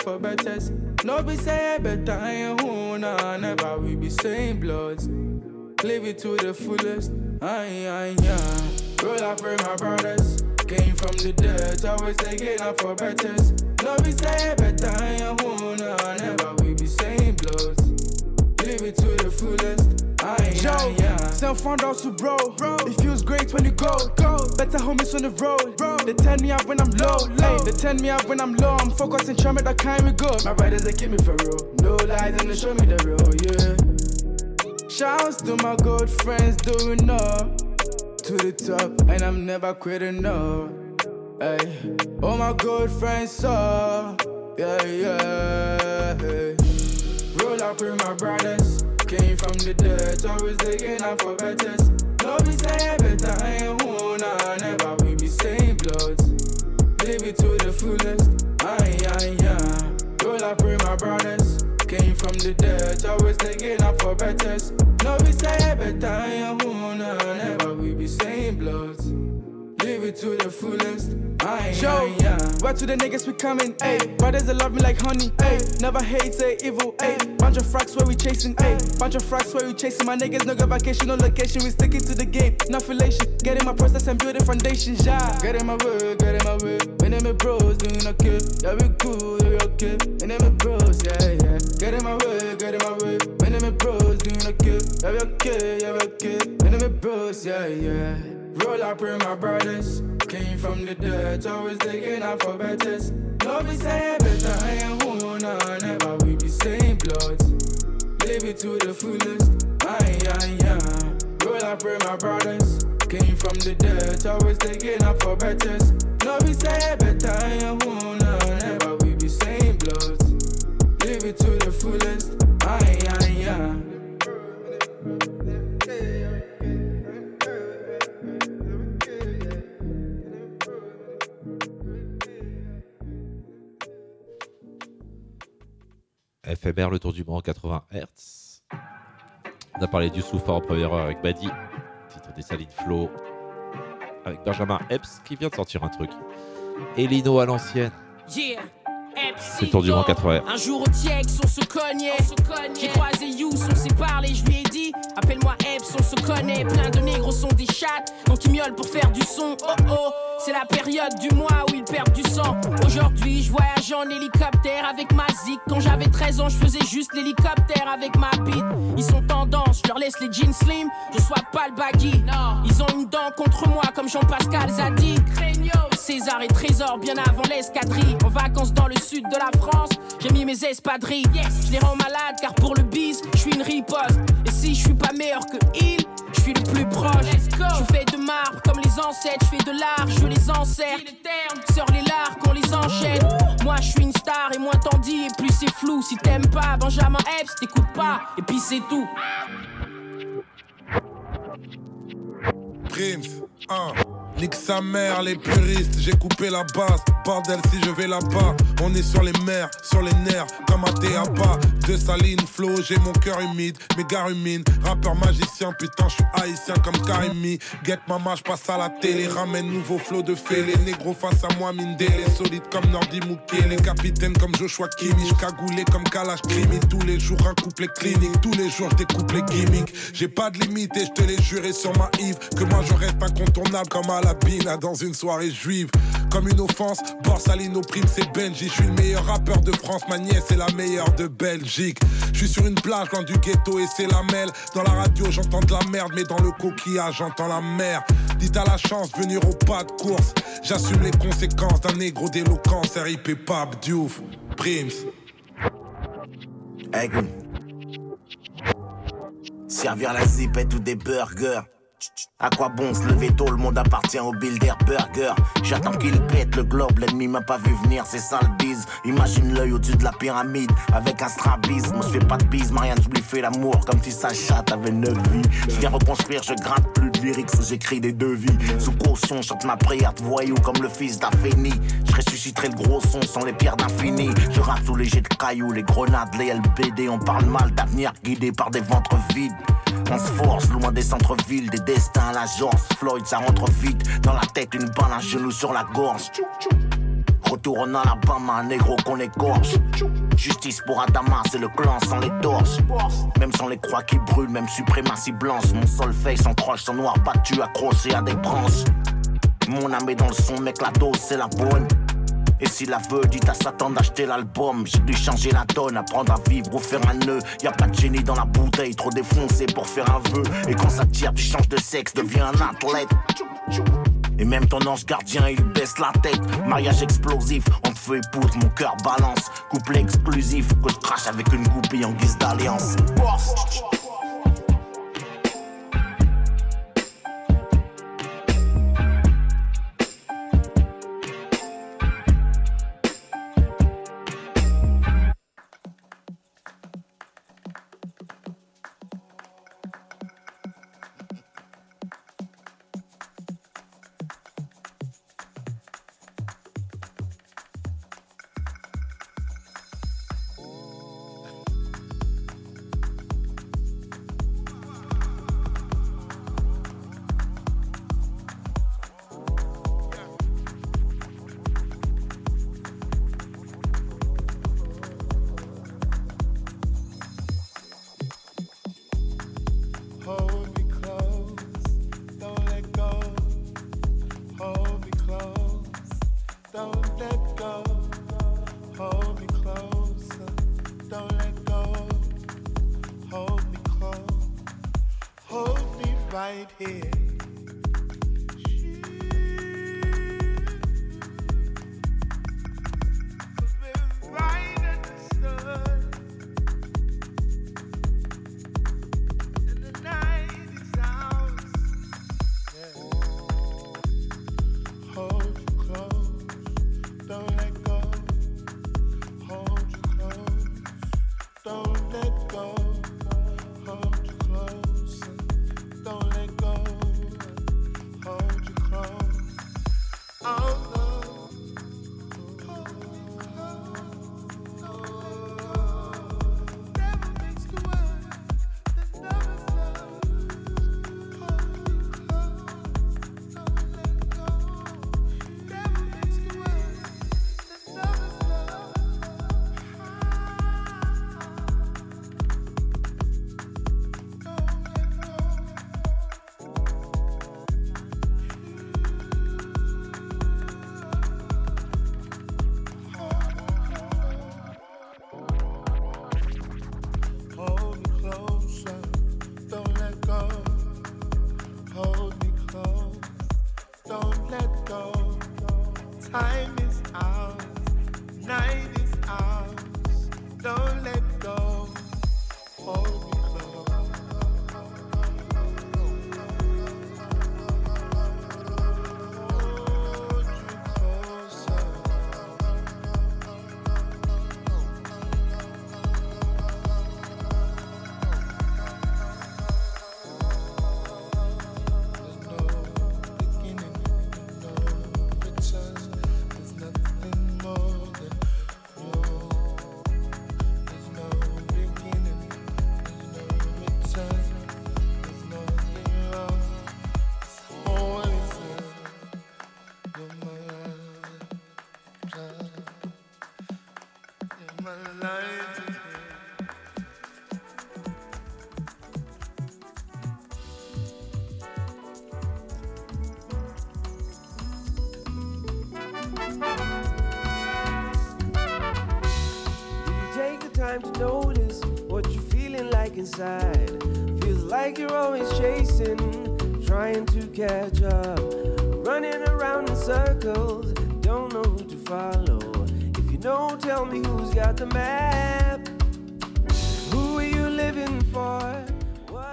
For betters. No be say better, I ain't who nah, never we be same bloods. Live it to the fullest, aye, aye, yeah. Roll up with my brothers. Came from the dirt, always digging up for betters. No be say better, I ain't who nah, never we be same bloods. Live it to the fullest, aye, yeah. Found out to bro. It feels great when you go. go. Better homies on the road. They turn me up when I'm low. low. They turn me up when I'm low. I'm focusing, trying make that kind we go. My brothers, they keep me for real. No lies, and they show me the real, yeah. Shouts to my good friends doing up to the top, and I'm never quitting, no. Hey, all my good friends saw, yeah, yeah. Hey. Roll up with my brothers. Came from the dirt, always digging up for betters. No be say better, I ain't who nah, never we be same bloods. Live it to the fullest, aye, aye, yeah. Roll up with my brothers. Came from the dirt, always digging up for betters. No be say better, I ain't who nah, never we be same bloods. Live it to the fullest, aye, yeah. where to the niggas we coming, ayy. Brothers that love me like honey, ayy. Never hate, say evil, ayy. Bunch of fracks where we chasing, ayy. Bunch of fracks where we chasing. My niggas no go vacation, no location. We sticking to the game, no affiliation. Getting my process and building foundations, yeah. Getting my way, get in my way. Me and my bros doing okay. Yeah, we cool, yeah, we okay. Me and my bros, yeah, yeah. Get in my way, get in my way. Me and my bros doing okay. Yeah, we okay, yeah, we okay. Me and my bros, yeah, yeah. Roll up with my brothers. Came from the dirt, always digging up for betters. No be say better, I ain't who nah, never we be same bloods. live it to the fullest. Aye, aye, aye. Roll up with my brothers. Came from the dirt, always taking up for betters. No, we say better, and who know, never we be same blood. Live it to the fullest. Aye, aye, aye. FMR, le tour du monde 80 Hz. On a parlé du Soufa en première heure avec Badi, titre des Salines Flow, avec Benjamin Epps qui vient de sortir un truc. Et Lino à l'ancienne. C'est le tour du monde 80 Hz. Un jour au TX, on se cognait. J'ai croisé Yous, on s'est parlé, je lui ai dit Appelle-moi Epps, on se connaît. Plein de négros sont des chattes, donc ils miaulent pour faire du son. Oh oh, c'est la période du mois où ils perdent du sang. Aujourd'hui, je voyage en hélicoptère avec ma zik. Quand j'avais 13 ans, je faisais juste l'hélicoptère avec ma bite. Ils sont tendance, je leur laisse les jeans slim, je sois pas le baggy. Ils ont une dent contre moi comme Jean-Pascal Zadi. César et Trésor bien avant l'escadrille. En vacances dans le sud de la France, j'ai mis mes espadrilles. Je les rends malades car pour le bis, je suis une riposte. Et si je suis pas meilleur que il, je suis le plus proche. Je fais de marbre comme les ancêtres, je fais de l'art, je les encercle. Sors les lards qu'on les enchaîne. Moi je suis une star et moins t'en dis et plus c'est flou. Si t'aimes pas Benjamin Epps, t'écoutes pas. Et puis c'est tout. Prims, 1. Nique sa mère, les puristes, j'ai coupé la base. Bordel, si je vais là-bas, on est sur les mers, sur les nerfs, comme un théâtre. De saline, flow, j'ai mon cœur humide, mes gars ruminent. Rappeur magicien, putain, je suis haïtien comme Karimi. Get mama, je passe à la télé, ramène nouveau flow de fée. Les négros face à moi, mine les solides comme Nordi Mouké. Les capitaines comme Joshua Kimi, cagoulé comme Kalash Krimi. Tous les jours, un couplet clinique, tous les jours, je découpe les gimmicks. J'ai pas de limite et je te l'ai juré sur ma Yves que moi je reste incontournable comme à bina dans une soirée juive. Comme une offense, Borsalino prime c'est Benji. Je suis le meilleur rappeur de France, ma nièce est la meilleure de Belgique. Je suis sur une plage loin du ghetto et c'est la mêle. Dans la radio j'entends de la merde, mais dans le coquillage j'entends la mer. Dites à la chance, venir au pas de course. J'assume les conséquences d'un négro d'éloquence. RIP Pab Diouf, Prims. Aigle. Servir la zipette ou des burgers. À quoi bon se lever tôt, le monde appartient au builder burger. J'attends qu'il pète le globe, l'ennemi m'a pas vu venir, c'est ça le bise. Imagine l'œil au-dessus de la pyramide, avec un strabisme. Je fais pas de bise, Marianne, je lui fais l'amour comme si sa chatte avait neuf vies. Je viens reconstruire, je gratte plus de lyrics, j'écris des devis. Sous caution, chante ma prière de voyou comme le fils d'Aféni. Je ressusciterai le gros son sans les pierres d'infini. Je rappe sous les jets de cailloux, les grenades, les LBD. On parle mal d'avenir guidé par des ventres vides. On se force loin des centres-villes, des destins à la George Floyd, ça rentre vite dans la tête, une balle, un genou sur la gorge. Retour en Alabama, un négro qu'on égorge. Justice pour Adama, c'est le clan sans les torches. Même sans les croix qui brûlent, même suprématie blanche. Mon solfège s'encroche, son noir battu, accroché à des branches. Mon âme est dans le son, mec, la dose, c'est la bonne. Et s'il la veut, dites à Satan d'acheter l'album. J'ai dû changer la donne, apprendre à vivre ou faire un nœud. Y a pas de génie dans la bouteille, trop défoncé pour faire un vœu. Et quand ça tire, tu changes de sexe, deviens un athlète. Et même ton ange gardien, il baisse la tête. Mariage explosif, on te fait épouse, mon cœur balance. Couple exclusif, que je crache avec une goupille en guise d'alliance.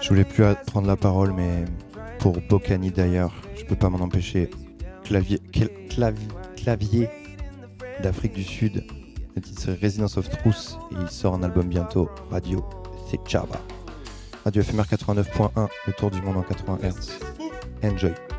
Je voulais plus prendre la parole, mais pour Bocani d'ailleurs, je peux pas m'en empêcher. Clavier, clavier d'Afrique du Sud. Le titre Residence of Truth et il sort un album bientôt. Radio, c'est Chaba. Radio FMR 89.1, le tour du monde en 80 Hz. Enjoy.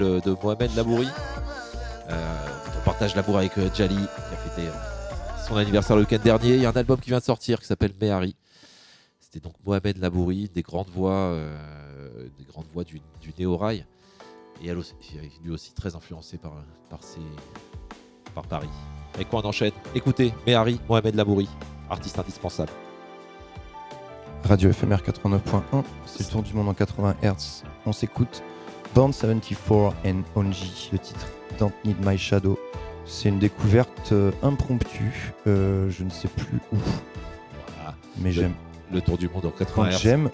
De Mohamed Labouri. Euh, on partage l'amour avec euh, Jali, qui a fêté euh, son anniversaire le week-end dernier. Il y a un album qui vient de sortir qui s'appelle Mehari. C'était donc Mohamed Labouri, des grandes voix, des grandes voix du, du néo-rail. Et elle aussi, lui aussi très influencé par, ses, par Paris. Avec quoi on enchaîne? Écoutez, Mehari, Mohamed Labouri, artiste indispensable. Radio FMR 89.1, c'est le tour du monde en 80 Hz. On s'écoute Band 74 and Onji, le titre Don't Need My Shadow. C'est une découverte euh, impromptue, euh, je ne sais plus où. Mais Le- j'aime. Le tour du monde en 80 Quand Hz. j'aime,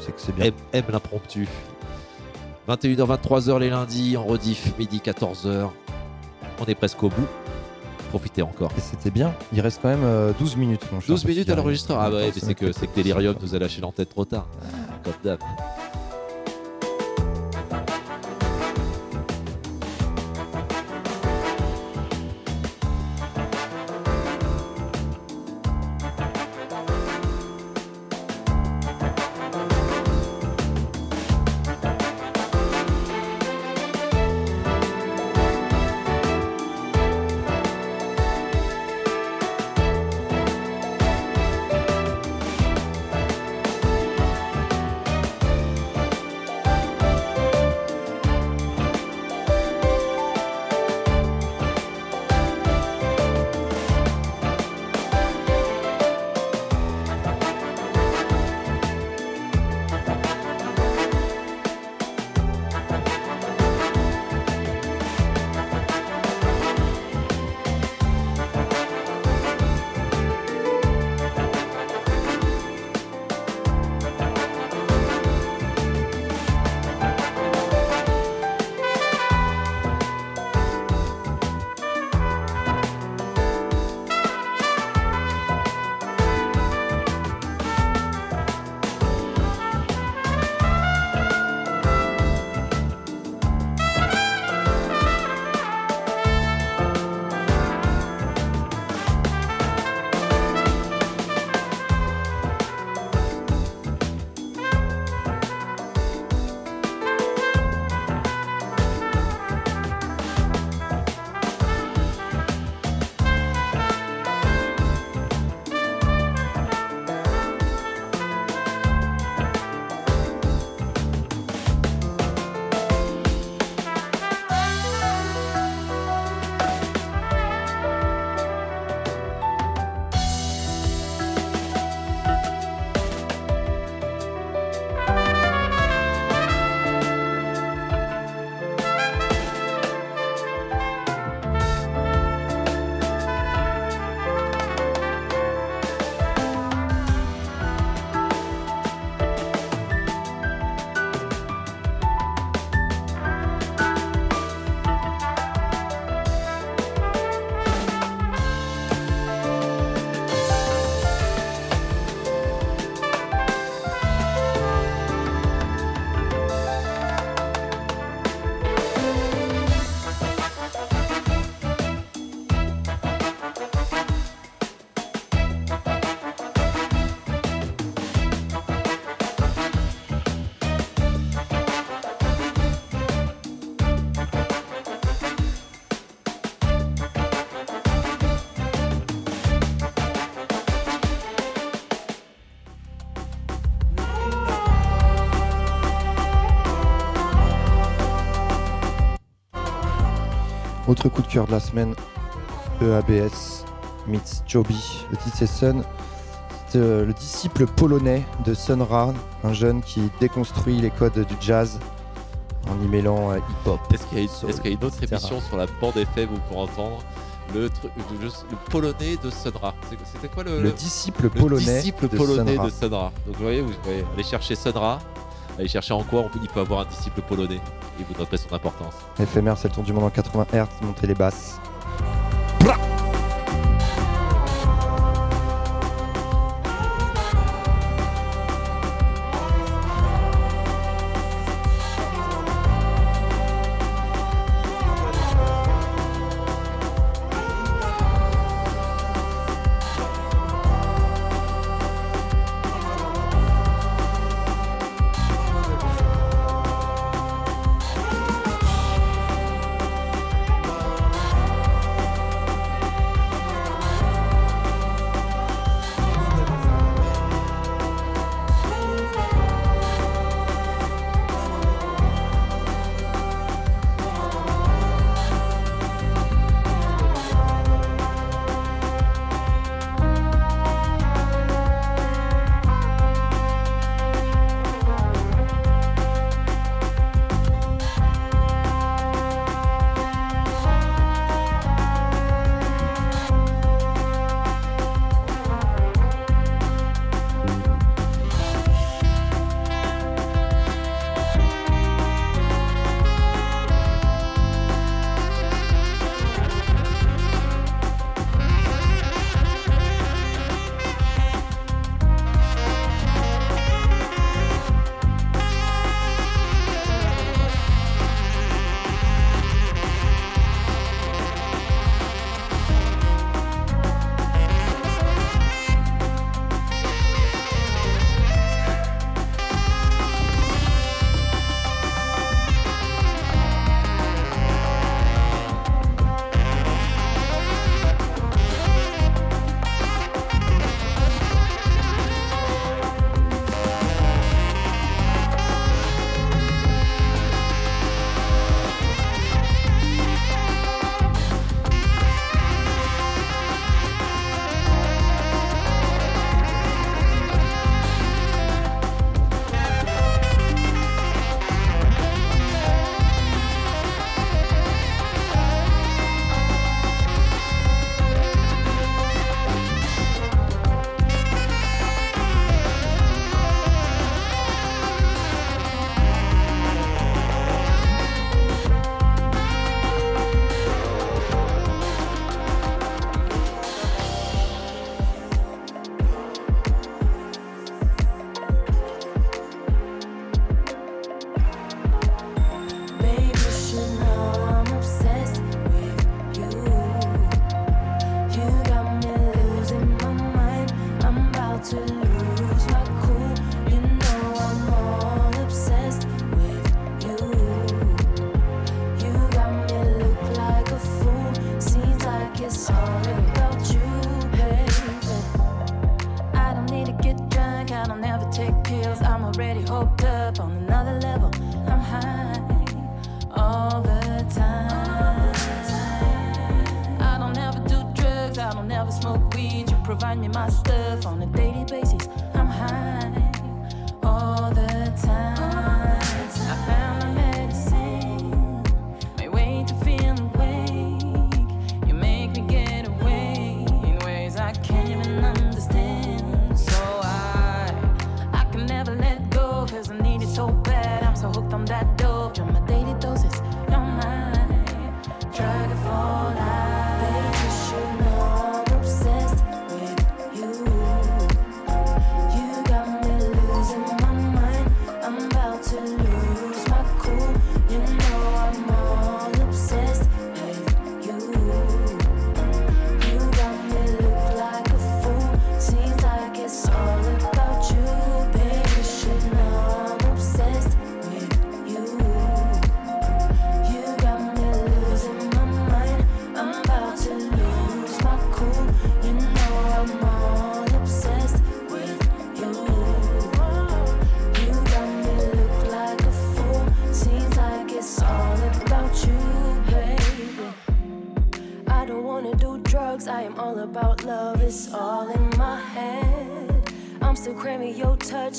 c'est que c'est bien. Aime, aime l'impromptu. 21h, 23h les lundis, en rediff, midi 14h. On est presque au bout. Profitez encore. Et c'était bien. Il reste quand même euh, 12 minutes. Mon cher 12 minutes à l'enregistreur. Ah ouais, mais Ça c'est que, c'est que Delirium nous a lâché l'entête trop tard. Comme d'hab. Autre coup de cœur de la semaine, EABS meets Joby. Le titre c'est Sun. C'est euh, le disciple polonais de Sun Ra, un jeune qui déconstruit les codes du jazz en y mêlant euh, hip-hop. Est-ce qu'il y, a une- y a autre émission sur la bande FM où pour entendre le, tru- le, le polonais de Sonra C'était quoi le, Le disciple le polonais disciple de polonais Sonra. de Sonra. Donc vous voyez, vous pouvez aller chercher Sonra, aller chercher en quoi on peut- il peut avoir un disciple polonais vous son importance. FMR, c'est le tour du monde en 80 Hz, montez les basses.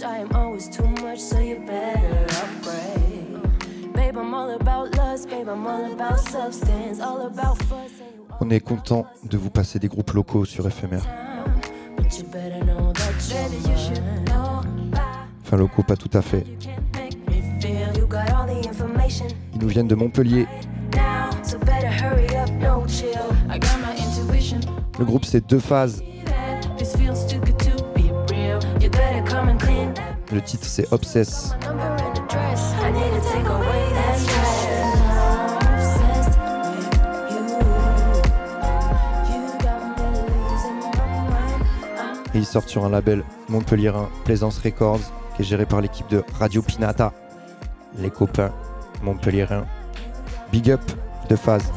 I am always too much, so you better upgrade. Babe, I'm all about lust. Babe, I'm all about substance. All about fuss. On est content de vous passer des groupes locaux sur know. Enfin, locaux, pas tout à fait. Ils nous viennent de Montpellier. Le groupe, c'est deux phases. Losing my mind. I'm Et ils sortent sur un label montpelliérain, Plaisance Records, qui est géré par l'équipe de Radio Pinata. Les copains montpelliérains. Big up de phase.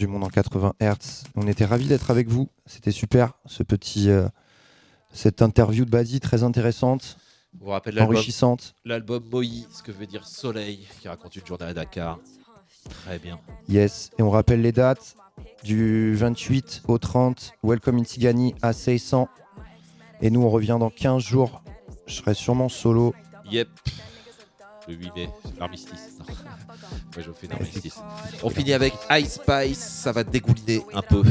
Du monde en 80 Hz. On était ravis d'être avec vous. C'était super, ce petit, euh, cette interview de Badi très intéressante, On vous rappelle enrichissante. L'album Moï, ce que veut dire soleil, qui raconte une journée à Dakar. Très bien. Yes. Et on rappelle les dates du 28 au 30. Welcome in Tigani à 600. Et nous, on revient dans 15 jours. Je serai sûrement solo. Yep. Le 8 mai, l'armistice. Non. Moi, je fais l'armistice. On finit avec Ice Spice, ça va dégouliner un peu.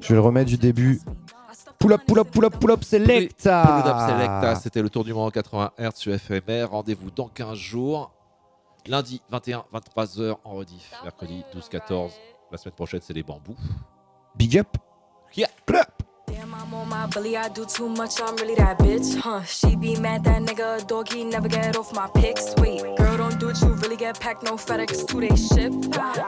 Je vais le remettre du début. Pull up, pull up, pull up, pull up, selecta. Pull Up Selecta, c'était le tour du monde en 80 Hz sur FMR. Rendez-vous dans 15 jours. Lundi 21, 23h en rediff. Mercredi 12, 14. La semaine prochaine, c'est les bambous. Big up. Yeah. I'm on my belly, I do too much, I'm really that bitch. Huh, she be mad that nigga dog, he never get off my pics. Wait, girl, don't do it, you really get packed, no FedEx, two day ship.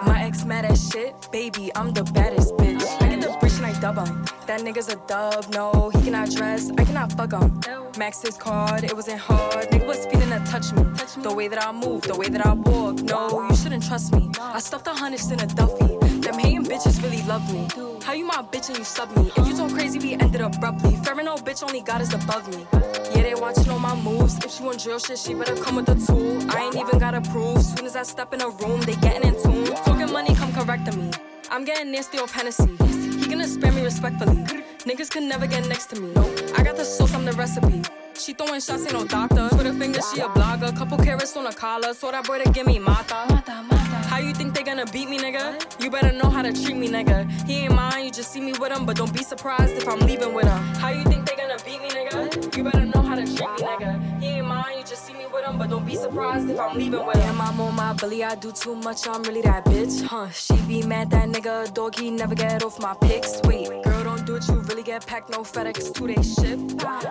My ex mad as shit, baby, I'm the baddest bitch. I get the bitch and I dub him. That nigga's a dub, no, he cannot dress, I cannot fuck him. Max his card, it wasn't hard, nigga was feeling to touch me. The way that I move, the way that I walk, no, you shouldn't trust me. I stuffed a hundreds in a duffy. Them hating bitches really love me. How you my bitch and you sub me? If you talk crazy, we ended abruptly. Fair no bitch, only God is above me. Yeah, they watching all my moves. If she want drill shit, she better come with a tool. I ain't even gotta prove. Soon as I step in a room, they getting in tune. Talking money, come correct to me. I'm getting nasty off Hennessy. He gonna spare me respectfully. Niggas can never get next to me. I got the sauce, I'm the recipe. She throwing shots, ain't no doctor. Put her finger, she a blogger. Couple carrots on a collar. So that boy to give me mata. How you think they gonna beat me, nigga? You better know how to treat me, nigga. He ain't mine, you just see me with him, but don't be surprised if I'm leaving with him. How you think they gonna beat me, nigga? You better know how to treat me, nigga. He ain't mine, you just see me with him, but don't be surprised if I'm leaving with him. Damn, I'm on my belly, I do too much, I'm really that bitch. Huh, she be mad that nigga dog, he never get off my pics. Wait, girl, don't do it, you really get packed, no FedEx, two day ship.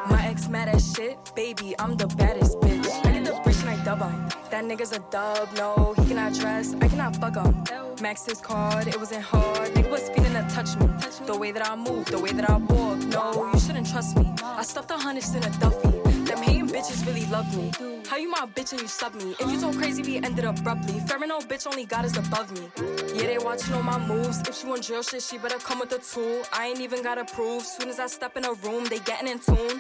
My ex mad as shit, baby, I'm the baddest bitch. Dub him. That nigga's a dub, no, he cannot dress, I cannot fuck him. Max his card, it wasn't hard. Nigga was feeling to touch me. The way that I move, the way that I walk, no, you shouldn't trust me. I stuffed a hundreds in a duffy. Them hating bitches really love me. How you my bitch and you sub me? If you so crazy, we ended abruptly. No bitch, only God is above me. Yeah, they watching all my moves. If she want drill shit, she better come with a tool. I ain't even gotta prove. Soon as I step in a room, they getting in tune.